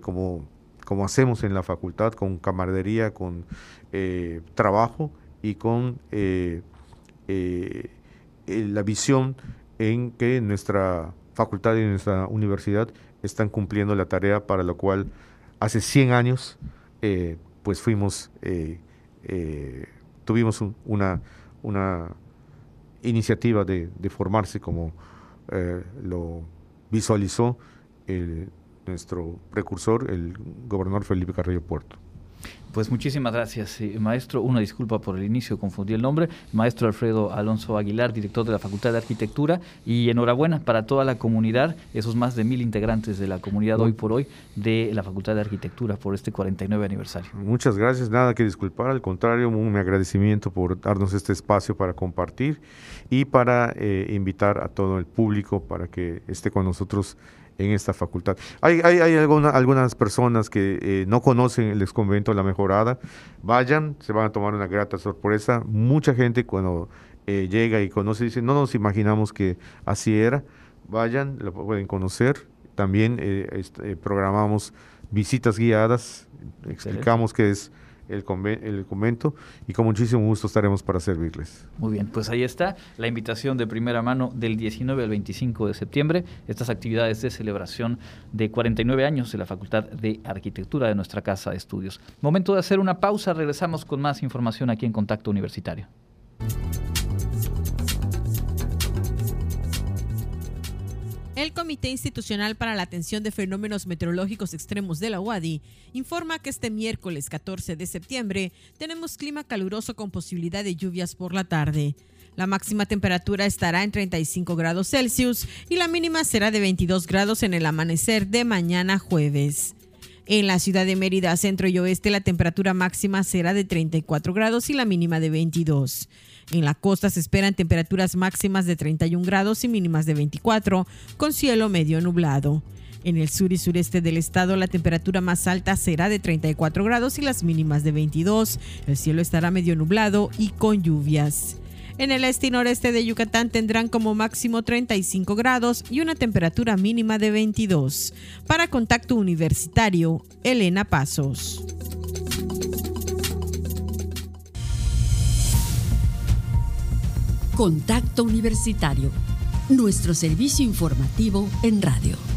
como, como hacemos en la facultad, con camaradería, con trabajo y con... Eh, la visión en que nuestra facultad y nuestra universidad están cumpliendo la tarea para la cual hace 100 años eh, pues fuimos, eh, tuvimos una, una iniciativa de, formarse como lo visualizó nuestro precursor, el gobernador Felipe Carrillo Puerto. Pues muchísimas gracias, maestro. Una disculpa por el inicio, confundí el nombre. Maestro Alfredo Alonso Aguilar, director de la Facultad de Arquitectura. Y enhorabuena para toda la comunidad, esos más de mil integrantes de la comunidad hoy por hoy de la Facultad de Arquitectura por este 49 aniversario. Muchas gracias, nada que disculpar, al contrario, un agradecimiento por darnos este espacio para compartir y para eh, invitar a todo el público para que esté con nosotros en esta facultad. Hay, hay, hay algunas personas que eh, no conocen el exconvento La Mejorada. Vayan, se van a tomar una grata sorpresa. Mucha gente cuando eh, llega y conoce dice, no nos imaginamos que así era. Vayan, lo pueden conocer. También eh, este, programamos visitas guiadas, explicamos qué es el, el convento y con muchísimo gusto estaremos para servirles. Muy bien, pues ahí está la invitación de primera mano del 19 al 25 de septiembre, estas actividades de celebración de 49 años de la Facultad de Arquitectura de nuestra Casa de Estudios. Momento de hacer una pausa, regresamos con más información aquí en Contacto Universitario. El Comité Institucional para la Atención de Fenómenos Meteorológicos Extremos de la UADI informa que este miércoles 14 de septiembre tenemos clima caluroso con posibilidad de lluvias por la tarde. La máxima temperatura estará en 35 grados Celsius y la mínima será de 22 grados en el amanecer de mañana jueves. En la ciudad de Mérida, centro y oeste, la temperatura máxima será de 34 grados y la mínima de 22. En la costa se esperan temperaturas máximas de 31 grados y mínimas de 24, con cielo medio nublado. En el sur y sureste del estado la temperatura más alta será de 34 grados y las mínimas de 22. El cielo estará medio nublado y con lluvias. En el este y noreste de Yucatán tendrán como máximo 35 grados y una temperatura mínima de 22. Para Contacto Universitario, Elena Pasos. Contacto Universitario, nuestro servicio informativo en radio.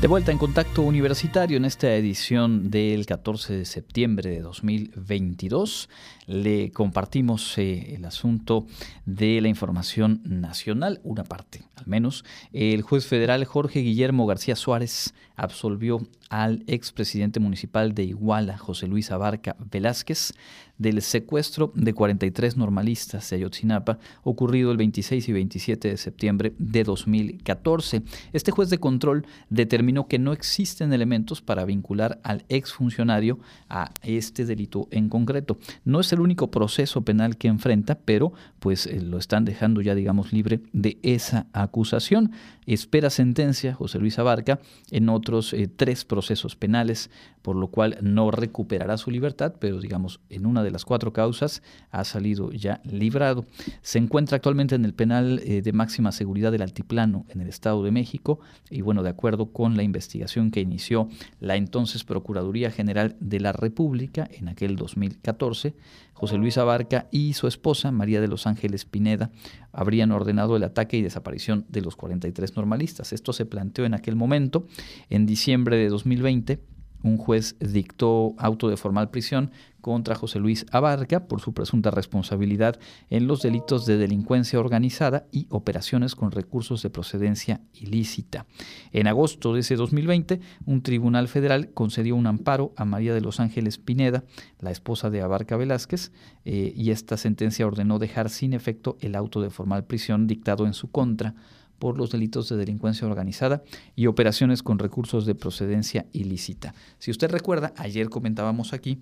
De vuelta en contacto universitario en esta edición del 14 de septiembre de 2022, le compartimos eh, el asunto de la información nacional, una parte al menos. El juez federal Jorge Guillermo García Suárez absolvió al expresidente municipal de Iguala, José Luis Abarca Velázquez, del secuestro de 43 normalistas de Ayotzinapa ocurrido el 26 y 27 de septiembre de 2014. Este juez de control determinó que no existen elementos para vincular al exfuncionario a este delito en concreto. No es el único proceso penal que enfrenta, pero pues eh, lo están dejando ya digamos libre de esa acusación. Espera sentencia José Luis Abarca en otros eh, tres procesos penales, por lo cual no recuperará su libertad, pero digamos en una de las cuatro causas ha salido ya librado. Se encuentra actualmente en el penal eh, de máxima seguridad del Altiplano en el Estado de México y bueno, de acuerdo con la investigación que inició la entonces Procuraduría General de la República en aquel 2014, José Luis Abarca y su esposa, María de los Pineda, habrían ordenado el ataque y desaparición de los 43 normalistas. Esto se planteó en aquel momento, en diciembre de 2020 un juez dictó auto de formal prisión contra José Luis Abarca por su presunta responsabilidad en los delitos de delincuencia organizada y operaciones con recursos de procedencia ilícita. En agosto de ese 2020, un tribunal federal concedió un amparo a María de los Ángeles Pineda, la esposa de Abarca Velázquez, eh, y esta sentencia ordenó dejar sin efecto el auto de formal prisión dictado en su contra por los delitos de delincuencia organizada y operaciones con recursos de procedencia ilícita. Si usted recuerda, ayer comentábamos aquí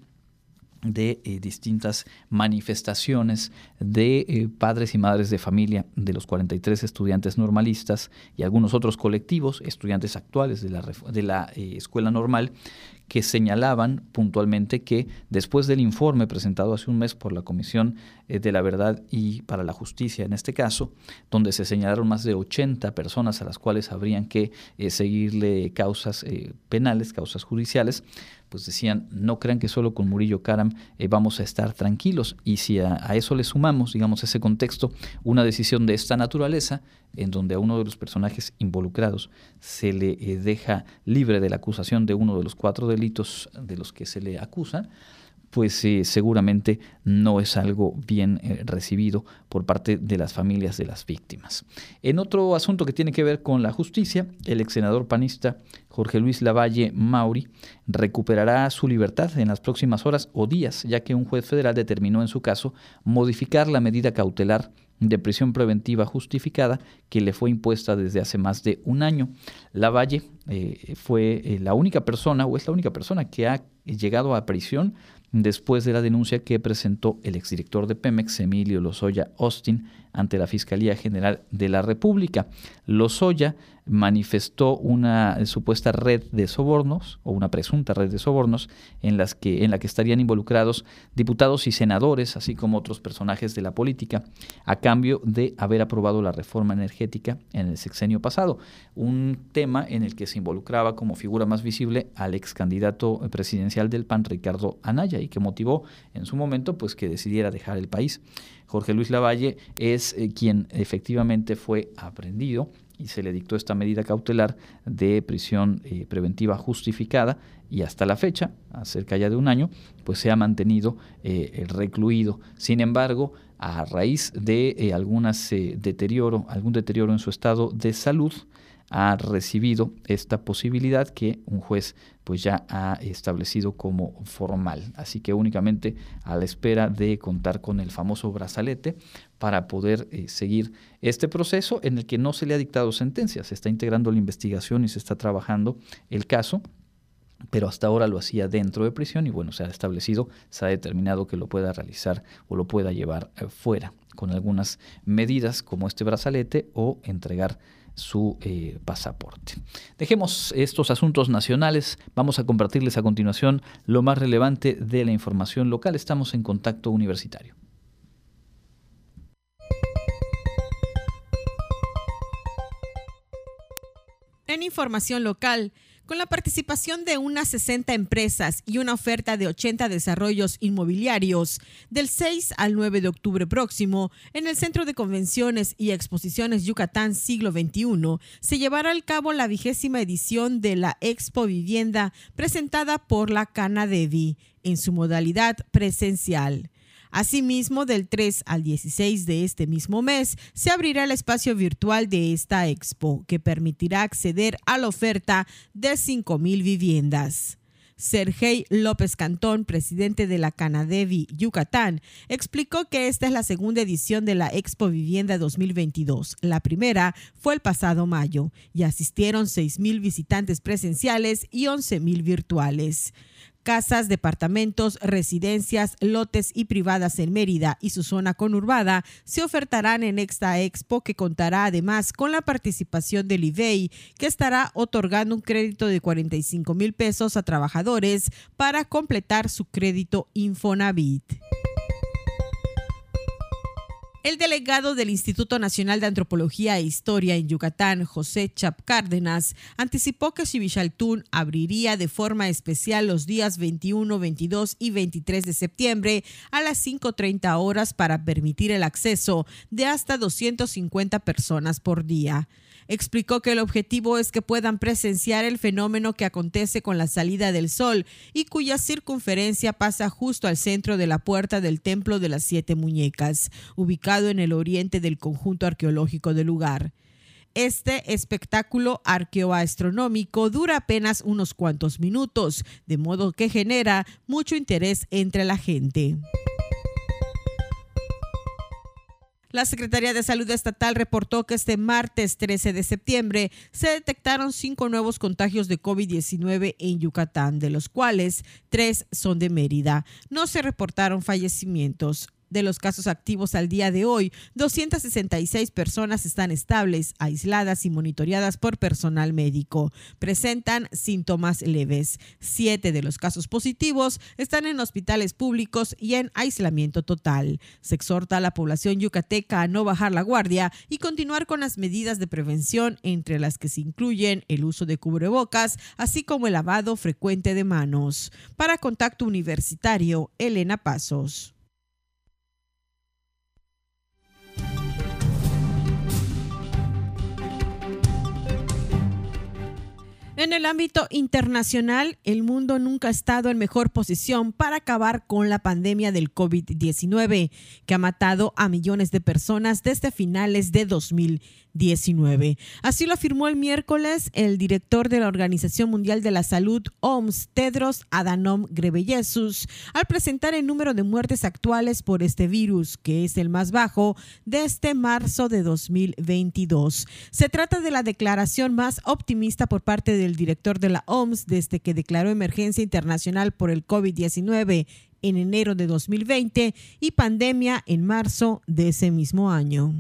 de eh, distintas manifestaciones de eh, padres y madres de familia de los 43 estudiantes normalistas y algunos otros colectivos, estudiantes actuales de la, de la eh, escuela normal, que señalaban puntualmente que después del informe presentado hace un mes por la Comisión de la Verdad y para la Justicia, en este caso, donde se señalaron más de 80 personas a las cuales habrían que seguirle causas penales, causas judiciales, pues decían, no crean que solo con Murillo Karam vamos a estar tranquilos. Y si a, a, eso le sumamos, digamos, ese contexto, una decisión de esta naturaleza, en donde a uno de los personajes involucrados se le deja libre de la acusación de uno de los cuatro delitos de los que se le acusa, pues eh, seguramente no es algo bien eh, recibido por parte de las familias de las víctimas. En otro asunto que tiene que ver con la justicia, el ex senador panista Jorge Luis Lavalle Mauri recuperará su libertad en las próximas horas o días, ya que un juez federal determinó en su caso modificar la medida cautelar de prisión preventiva justificada que le fue impuesta desde hace más de un año. Lavalle eh, fue la única persona o es la única persona que ha llegado a prisión después de la denuncia que presentó el exdirector de Pemex, Emilio Lozoya Austin, ante la Fiscalía General de la República. Lozoya manifestó una supuesta red de sobornos o una presunta red de sobornos en las que en la que estarían involucrados diputados y senadores, así como otros personajes de la política, a cambio de haber aprobado la reforma energética en el sexenio pasado, un tema en el que se involucraba como figura más visible al ex candidato presidencial del PAN Ricardo Anaya y que motivó en su momento pues que decidiera dejar el país. Jorge Luis Lavalle es eh, quien efectivamente fue aprendido y se le dictó esta medida cautelar de prisión eh, preventiva justificada y hasta la fecha, cerca ya de un año, pues se ha mantenido eh, recluido. Sin embargo, a raíz de algunas deterioro, algún deterioro en su estado de salud, ha recibido esta posibilidad que un juez pues ya ha establecido como formal. Así que únicamente a la espera de contar con el famoso brazalete para poder eh, seguir este proceso en el que no se le ha dictado sentencia, se está integrando la investigación y se está trabajando el caso pero hasta ahora lo hacía dentro de prisión y bueno, se ha establecido, se ha determinado que lo pueda realizar o lo pueda llevar eh, fuera con algunas medidas como este brazalete o entregar su eh, pasaporte. Dejemos estos asuntos nacionales, vamos a compartirles a continuación lo más relevante de la información local. Estamos en contacto universitario. En información local, con la participación de unas 60 empresas y una oferta de 80 desarrollos inmobiliarios, del 6 al 9 de octubre próximo, en el Centro de Convenciones y Exposiciones Yucatán Siglo XXI, se llevará a cabo la vigésima edición de la Expo Vivienda presentada por la Canadevi en su modalidad presencial. Asimismo, del 3 al 16 de este mismo mes se abrirá el espacio virtual de esta expo, que permitirá acceder a la oferta de 5.000 viviendas. Sergei López Cantón, presidente de la Canadevi Yucatán, explicó que esta es la segunda edición de la Expo Vivienda 2022. La primera fue el pasado mayo y asistieron 6.000 visitantes presenciales y 11.000 virtuales casas, departamentos, residencias, lotes y privadas en Mérida y su zona conurbada se ofertarán en esta expo que contará además con la participación del IBEI, que estará otorgando un crédito de 45 mil pesos a trabajadores para completar su crédito Infonavit. El delegado del Instituto Nacional de Antropología e Historia en Yucatán, José Chap Cárdenas, anticipó que Chivichaltún abriría de forma especial los días 21, 22 y 23 de septiembre a las 5.30 horas para permitir el acceso de hasta 250 personas por día. Explicó que el objetivo es que puedan presenciar el fenómeno que acontece con la salida del sol y cuya circunferencia pasa justo al centro de la puerta del Templo de las Siete Muñecas, ubicado en el oriente del conjunto arqueológico del lugar. Este espectáculo arqueoastronómico dura apenas unos cuantos minutos, de modo que genera mucho interés entre la gente. La Secretaría de Salud Estatal reportó que este martes 13 de septiembre se detectaron cinco nuevos contagios de COVID-19 en Yucatán, de los cuales tres son de Mérida. No se reportaron fallecimientos de los casos activos al día de hoy, 266 personas están estables, aisladas y monitoreadas por personal médico. Presentan síntomas leves. Siete de los casos positivos están en hospitales públicos y en aislamiento total. Se exhorta a la población yucateca a no bajar la guardia y continuar con las medidas de prevención, entre las que se incluyen el uso de cubrebocas, así como el lavado frecuente de manos. Para Contacto Universitario, Elena Pasos. En el ámbito internacional, el mundo nunca ha estado en mejor posición para acabar con la pandemia del COVID-19, que ha matado a millones de personas desde finales de 2000. 19. Así lo afirmó el miércoles el director de la Organización Mundial de la Salud, OMS, Tedros Adhanom Ghebreyesus, al presentar el número de muertes actuales por este virus, que es el más bajo desde marzo de 2022. Se trata de la declaración más optimista por parte del director de la OMS desde que declaró emergencia internacional por el COVID-19 en enero de 2020 y pandemia en marzo de ese mismo año.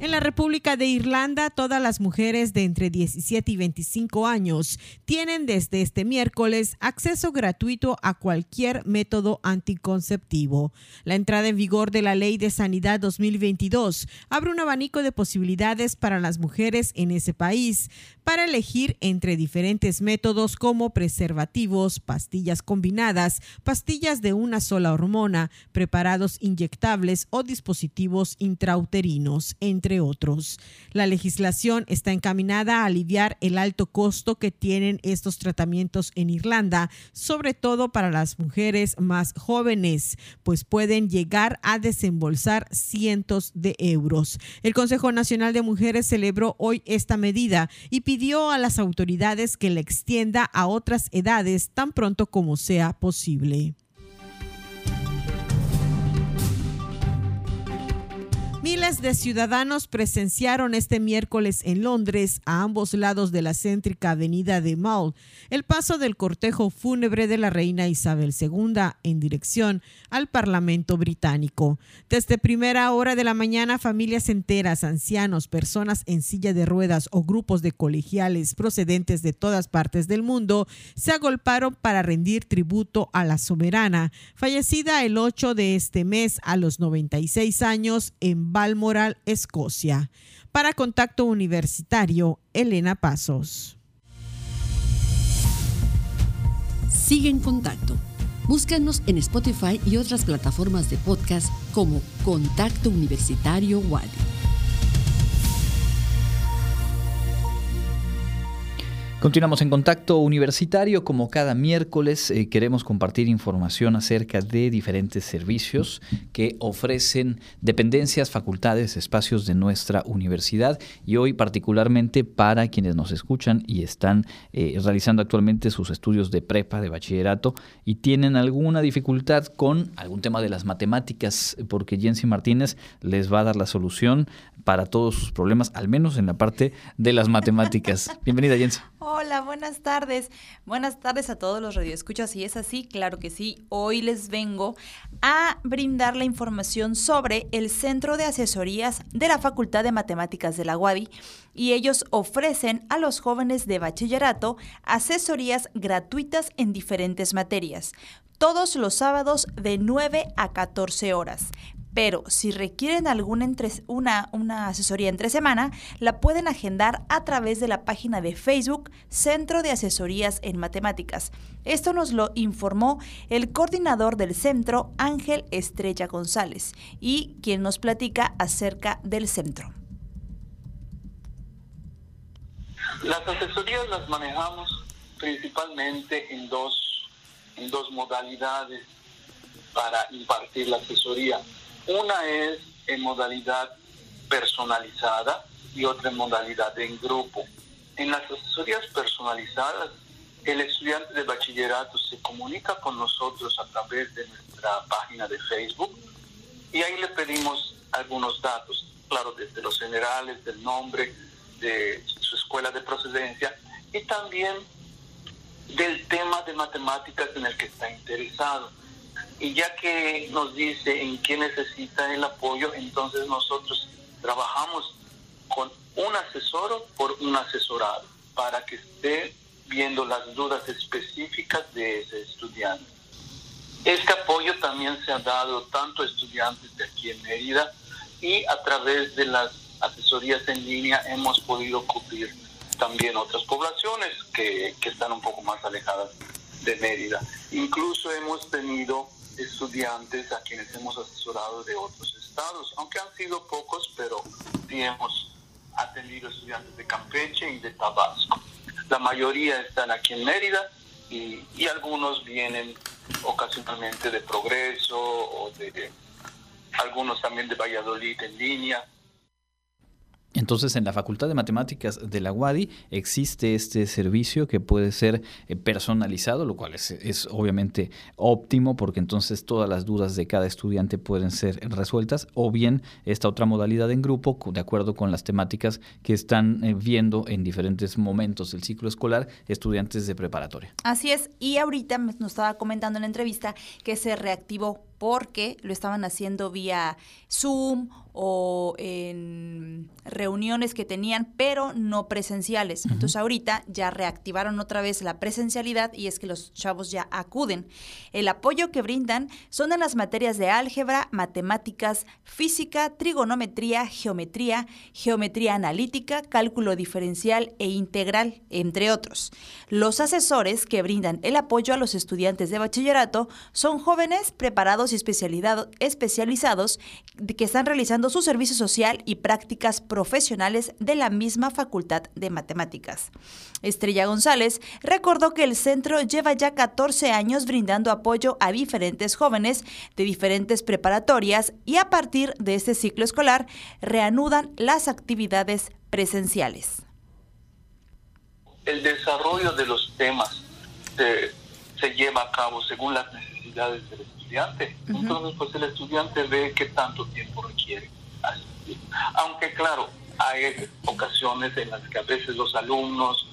En la República de Irlanda, todas las mujeres de entre 17 y 25 años tienen desde este miércoles acceso gratuito a cualquier método anticonceptivo. La entrada en vigor de la Ley de Sanidad 2022 abre un abanico de posibilidades para las mujeres en ese país para elegir entre diferentes métodos como preservativos, pastillas combinadas, pastillas de una sola hormona, preparados inyectables o dispositivos intrauterinos, entre otros. La legislación está encaminada a aliviar el alto costo que tienen estos tratamientos en Irlanda, sobre todo para las mujeres más jóvenes, pues pueden llegar a desembolsar cientos de euros. El Consejo Nacional de Mujeres celebró hoy esta medida y pidió a las autoridades que la extienda a otras edades tan pronto como sea posible. Miles de ciudadanos presenciaron este miércoles en Londres, a ambos lados de la céntrica avenida de Mall, el paso del cortejo fúnebre de la reina Isabel II en dirección al Parlamento británico. Desde primera hora de la mañana, familias enteras, ancianos, personas en silla de ruedas o grupos de colegiales procedentes de todas partes del mundo se agolparon para rendir tributo a la soberana, fallecida el 8 de este mes a los 96 años en Balmoral, Escocia. Para Contacto Universitario, Elena Pasos. Sigue en contacto. Búscanos en Spotify y otras plataformas de podcast como Contacto Universitario Wadi. Continuamos en contacto universitario. Como cada miércoles eh, queremos compartir información acerca de diferentes servicios que ofrecen dependencias, facultades, espacios de nuestra universidad y hoy particularmente para quienes nos escuchan y están eh, realizando actualmente sus estudios de prepa, de bachillerato y tienen alguna dificultad con algún tema de las matemáticas porque Jensi Martínez les va a dar la solución para todos sus problemas, al menos en la parte de las matemáticas. Bienvenida Jensi. Hola, buenas tardes. Buenas tardes a todos los radioescuchas. Si es así, claro que sí. Hoy les vengo a brindar la información sobre el Centro de Asesorías de la Facultad de Matemáticas de la UADI y ellos ofrecen a los jóvenes de bachillerato asesorías gratuitas en diferentes materias todos los sábados de 9 a 14 horas pero si requieren alguna una, una asesoría entre semana, la pueden agendar a través de la página de Facebook Centro de Asesorías en Matemáticas. Esto nos lo informó el coordinador del centro, Ángel Estrella González, y quien nos platica acerca del centro. Las asesorías las manejamos principalmente en dos, en dos modalidades para impartir la asesoría. Una es en modalidad personalizada y otra en modalidad en grupo. En las asesorías personalizadas, el estudiante de bachillerato se comunica con nosotros a través de nuestra página de Facebook y ahí le pedimos algunos datos, claro, desde los generales, del nombre, de su escuela de procedencia y también del tema de matemáticas en el que está interesado y ya que nos dice en qué necesita el apoyo, entonces nosotros trabajamos con un asesor por un asesorado para que esté viendo las dudas específicas de ese estudiante. Este apoyo también se ha dado tanto a estudiantes de aquí en Mérida y a través de las asesorías en línea hemos podido cubrir también otras poblaciones que, que están un poco más alejadas de Mérida. Incluso hemos tenido estudiantes a quienes hemos asesorado de otros estados, aunque han sido pocos, pero sí hemos atendido estudiantes de Campeche y de Tabasco. La mayoría están aquí en Mérida y, algunos vienen ocasionalmente de Progreso o de algunos también de Valladolid en línea. Entonces, en la Facultad de Matemáticas de la UADI existe este servicio que puede ser eh, personalizado, lo cual es, obviamente óptimo porque entonces todas las dudas de cada estudiante pueden ser resueltas, o bien esta otra modalidad en grupo, de acuerdo con las temáticas que están eh, viendo en diferentes momentos del ciclo escolar estudiantes de preparatoria. Así es, y ahorita nos estaba comentando en la entrevista que se reactivó porque lo estaban haciendo vía Zoom o en reuniones que tenían, pero no presenciales. Entonces ahorita ya reactivaron otra vez la presencialidad y es que los chavos ya acuden. El apoyo que brindan son en las materias de álgebra, matemáticas, física, trigonometría, geometría, geometría analítica, cálculo diferencial e integral, entre otros. Los asesores que brindan el apoyo a los estudiantes de bachillerato son jóvenes preparados especializados que están realizando su servicio social y prácticas profesionales de la misma Facultad de Matemáticas. Estrella González recordó que el centro lleva ya 14 años brindando apoyo a diferentes jóvenes de diferentes preparatorias y a partir de este ciclo escolar reanudan las actividades presenciales. El desarrollo de los temas se, se lleva a cabo según las necesidades del estudiante. Entonces, pues el estudiante ve qué tanto tiempo requiere. Aunque claro, hay ocasiones en las que a veces los alumnos,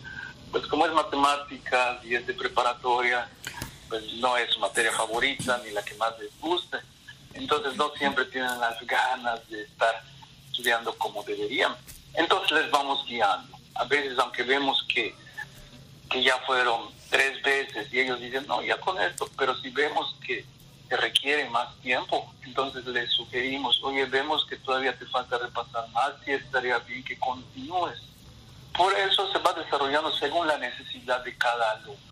pues como es matemáticas y es de preparatoria, pues no es su materia favorita ni la que más les guste. Entonces no siempre tienen las ganas de estar estudiando como deberían. Entonces les vamos guiando. A veces, aunque vemos que, que ya fueron tres veces y ellos dicen, no, ya con esto, pero si vemos que te requiere más tiempo. Entonces le sugerimos, oye, vemos que todavía te falta repasar más y estaría bien que continúes. Por eso se va desarrollando según la necesidad de cada alumno.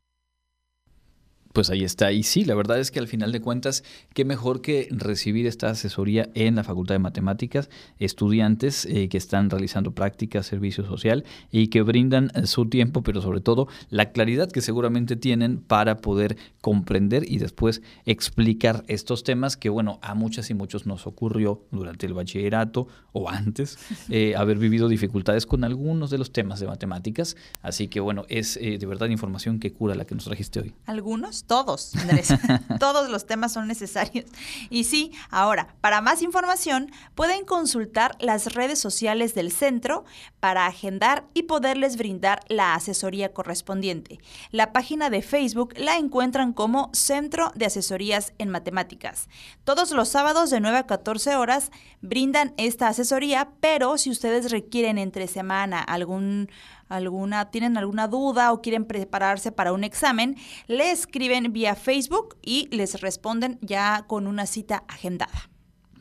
Pues ahí está. Y sí, la verdad es que al final de cuentas, qué mejor que recibir esta asesoría en la Facultad de Matemáticas, estudiantes eh, que están realizando prácticas, servicio social y que brindan eh, su tiempo, pero sobre todo la claridad que seguramente tienen para poder comprender y después explicar estos temas que, bueno, a muchas y muchos nos ocurrió durante el bachillerato o antes eh, haber vivido dificultades con algunos de los temas de matemáticas. Así que, bueno, es de verdad información que cura la que nos trajiste hoy. ¿Algunos? Todos, Andrés. todos los temas son necesarios. Y sí, ahora, para más información, pueden consultar las redes sociales del centro para agendar y poderles brindar la asesoría correspondiente. La página de Facebook la encuentran como Centro de Asesorías en Matemáticas. Todos los sábados de 9 a 14 horas brindan esta asesoría, pero si ustedes requieren entre semana algún alguna, tienen alguna duda o quieren prepararse para un examen, le escriben vía Facebook y les responden ya con una cita agendada.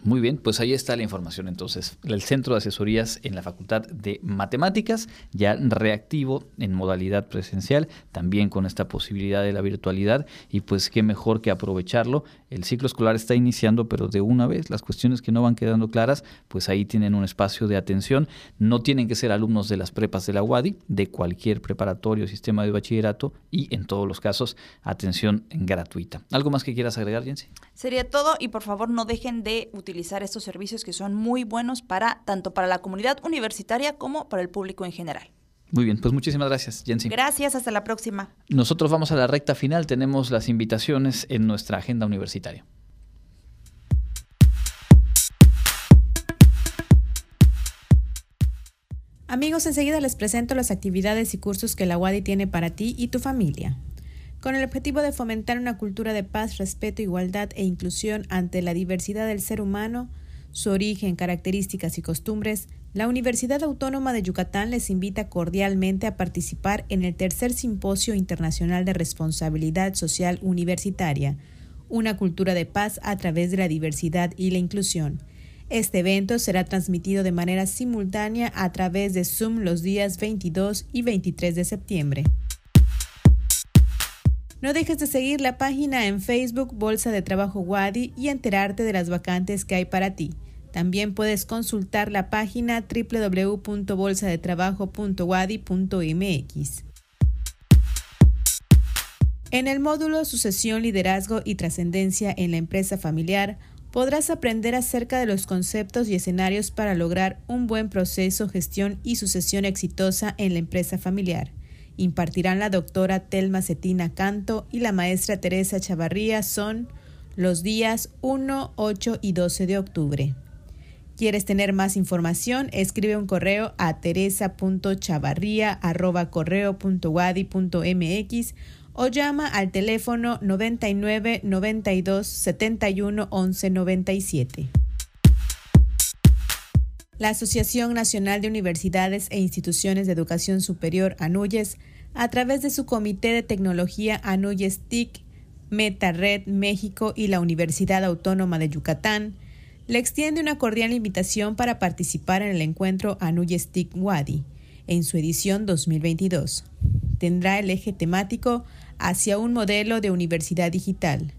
Muy bien, pues ahí está la información entonces. El Centro de Asesorías en la Facultad de Matemáticas, ya reactivo en modalidad presencial, también con esta posibilidad de la virtualidad y pues qué mejor que aprovecharlo. El ciclo escolar está iniciando, pero de una vez las cuestiones que no van quedando claras, pues ahí tienen un espacio de atención. No tienen que ser alumnos de las prepas de la UADI, de cualquier preparatorio, sistema de bachillerato y en todos los casos atención gratuita. ¿Algo más que quieras agregar, Jensi? Sería todo y por favor no dejen de utilizar estos servicios que son muy buenos para tanto para la comunidad universitaria como para el público en general. Muy bien, pues muchísimas gracias, Jensi. Gracias, hasta la próxima. Nosotros vamos a la recta final, tenemos las invitaciones en nuestra agenda universitaria. Amigos, enseguida les presento las actividades y cursos que la UADI tiene para ti y tu familia. Con el objetivo de fomentar una cultura de paz, respeto, igualdad e inclusión ante la diversidad del ser humano, su origen, características y costumbres, la Universidad Autónoma de Yucatán les invita cordialmente a participar en el tercer Simposio Internacional de Responsabilidad Social Universitaria, una cultura de paz a través de la diversidad y la inclusión. Este evento será transmitido de manera simultánea a través de Zoom los días 22 y 23 de septiembre. No dejes de seguir la página en Facebook Bolsa de Trabajo Wadi y enterarte de las vacantes que hay para ti. También puedes consultar la página www.bolsadetrabajo.wadi.mx. En el módulo Sucesión, Liderazgo y Trascendencia en la Empresa Familiar, podrás aprender acerca de los conceptos y escenarios para lograr un buen proceso, gestión y sucesión exitosa en la empresa familiar impartirán la doctora Telma Cetina Canto y la maestra Teresa Chavarría son los días 1, 8 y 12 de octubre. ¿Quieres tener más información? Escribe un correo a teresa.chavarría.correo.wadi.mx o llama al teléfono 99 92 71 11 97. La Asociación Nacional de Universidades e Instituciones de Educación Superior ANUYES, a través de su Comité de Tecnología ANUYES TIC, Meta Red México y la Universidad Autónoma de Yucatán, le extiende una cordial invitación para participar en el encuentro ANUYES TIC Wadi en su edición 2022. Tendrá el eje temático hacia un modelo de universidad digital.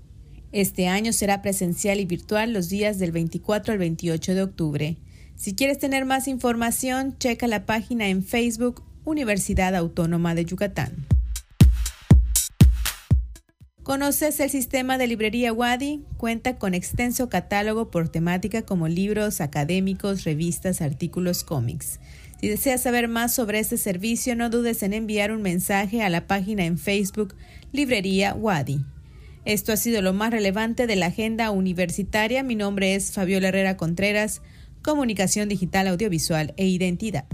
Este año será presencial y virtual los días del 24 al 28 de octubre. Si quieres tener más información, checa la página en Facebook Universidad Autónoma de Yucatán. ¿Conoces el sistema de librería Wadi? Cuenta con extenso catálogo por temática como libros académicos, revistas, artículos, cómics. Si deseas saber más sobre este servicio, no dudes en enviar un mensaje a la página en Facebook Librería Wadi. Esto ha sido lo más relevante de la agenda universitaria. Mi nombre es Fabiola Herrera Contreras, Comunicación Digital, Audiovisual e Identidad.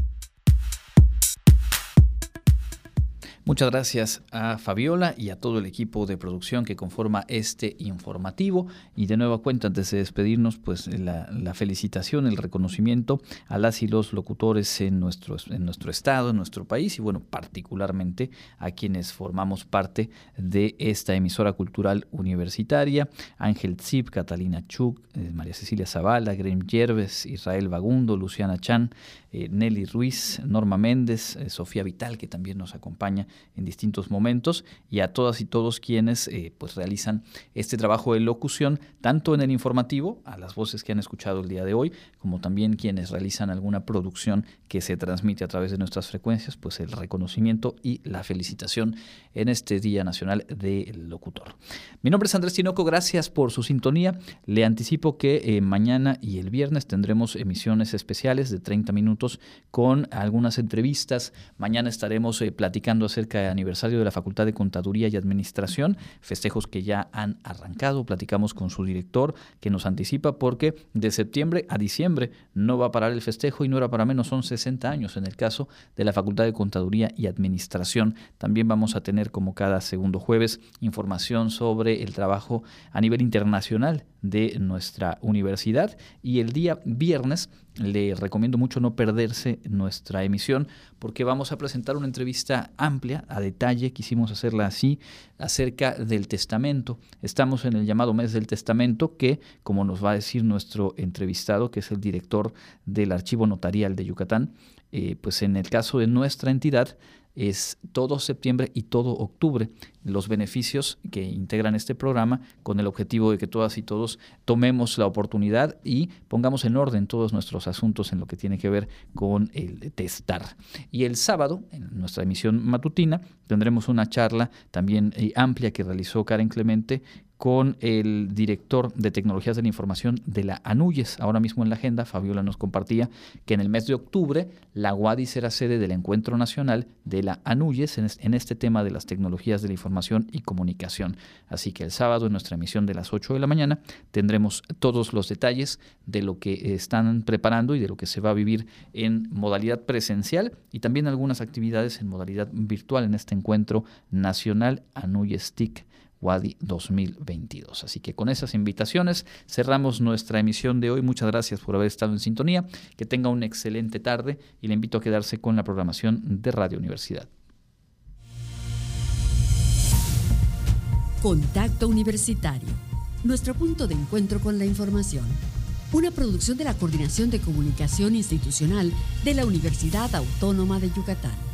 Muchas gracias a Fabiola y a todo el equipo de producción que conforma este informativo. Y de nueva cuenta, antes de despedirnos, pues la, felicitación, el reconocimiento a las y los locutores en nuestro, en nuestro estado, en nuestro país y bueno, particularmente a quienes formamos parte de esta emisora cultural universitaria. Ángel Zip, Catalina Chuk, eh, María Cecilia Zavala, Graham Yerves, Israel Bagundo, Luciana Chan, eh, Nelly Ruiz, Norma Méndez, eh, Sofía Vital, que también nos acompaña en distintos momentos, y a todas y todos quienes eh, pues realizan este trabajo de locución, tanto en el informativo, a las voces que han escuchado el día de hoy, como también quienes realizan alguna producción que se transmite a través de nuestras frecuencias, pues el reconocimiento y la felicitación en este Día Nacional del Locutor. Mi nombre es Andrés Tinoco, gracias por su sintonía. Le anticipo que mañana y el viernes tendremos emisiones especiales de 30 minutos con algunas entrevistas. Mañana estaremos eh, platicando acerca del aniversario de la Facultad de Contaduría y Administración, festejos que ya han arrancado. Platicamos con su director que nos anticipa porque de septiembre a diciembre no va a parar el festejo y no era para menos, son 60 años en el caso de la Facultad de Contaduría y Administración. También vamos a tener como cada segundo jueves información sobre el trabajo a nivel internacional de nuestra universidad y el día viernes le recomiendo mucho no perderse nuestra emisión porque vamos a presentar una entrevista amplia, a detalle, quisimos hacerla así, acerca del testamento. Estamos en el llamado mes del testamento que, como nos va a decir nuestro entrevistado, que es el director del Archivo Notarial de Yucatán, eh, pues en el caso de nuestra entidad es todo septiembre y todo octubre los beneficios que integran este programa con el objetivo de que todas y todos tomemos la oportunidad y pongamos en orden todos nuestros asuntos en lo que tiene que ver con el testar. Y el sábado, en nuestra emisión matutina, tendremos una charla también eh, amplia que realizó Karen Clemente con el director de tecnologías de la información de la ANUYES. Ahora mismo en la agenda, Fabiola nos compartía que en el mes de octubre la UADI será sede del Encuentro Nacional de la ANUYES en este tema de las tecnologías de la información y comunicación. Así que el sábado en nuestra emisión de las 8 de la mañana tendremos todos los detalles de lo que están preparando y de lo que se va a vivir en modalidad presencial y también algunas actividades en modalidad virtual en este encuentro nacional ANUYES TIC Wadi 2022. Así que con esas invitaciones cerramos nuestra emisión de hoy. Muchas gracias por haber estado en sintonía. Que tenga una excelente tarde y le invito a quedarse con la programación de Radio Universidad. Contacto Universitario. Nuestro punto de encuentro con la información. Una producción de la Coordinación de Comunicación Institucional de la Universidad Autónoma de Yucatán.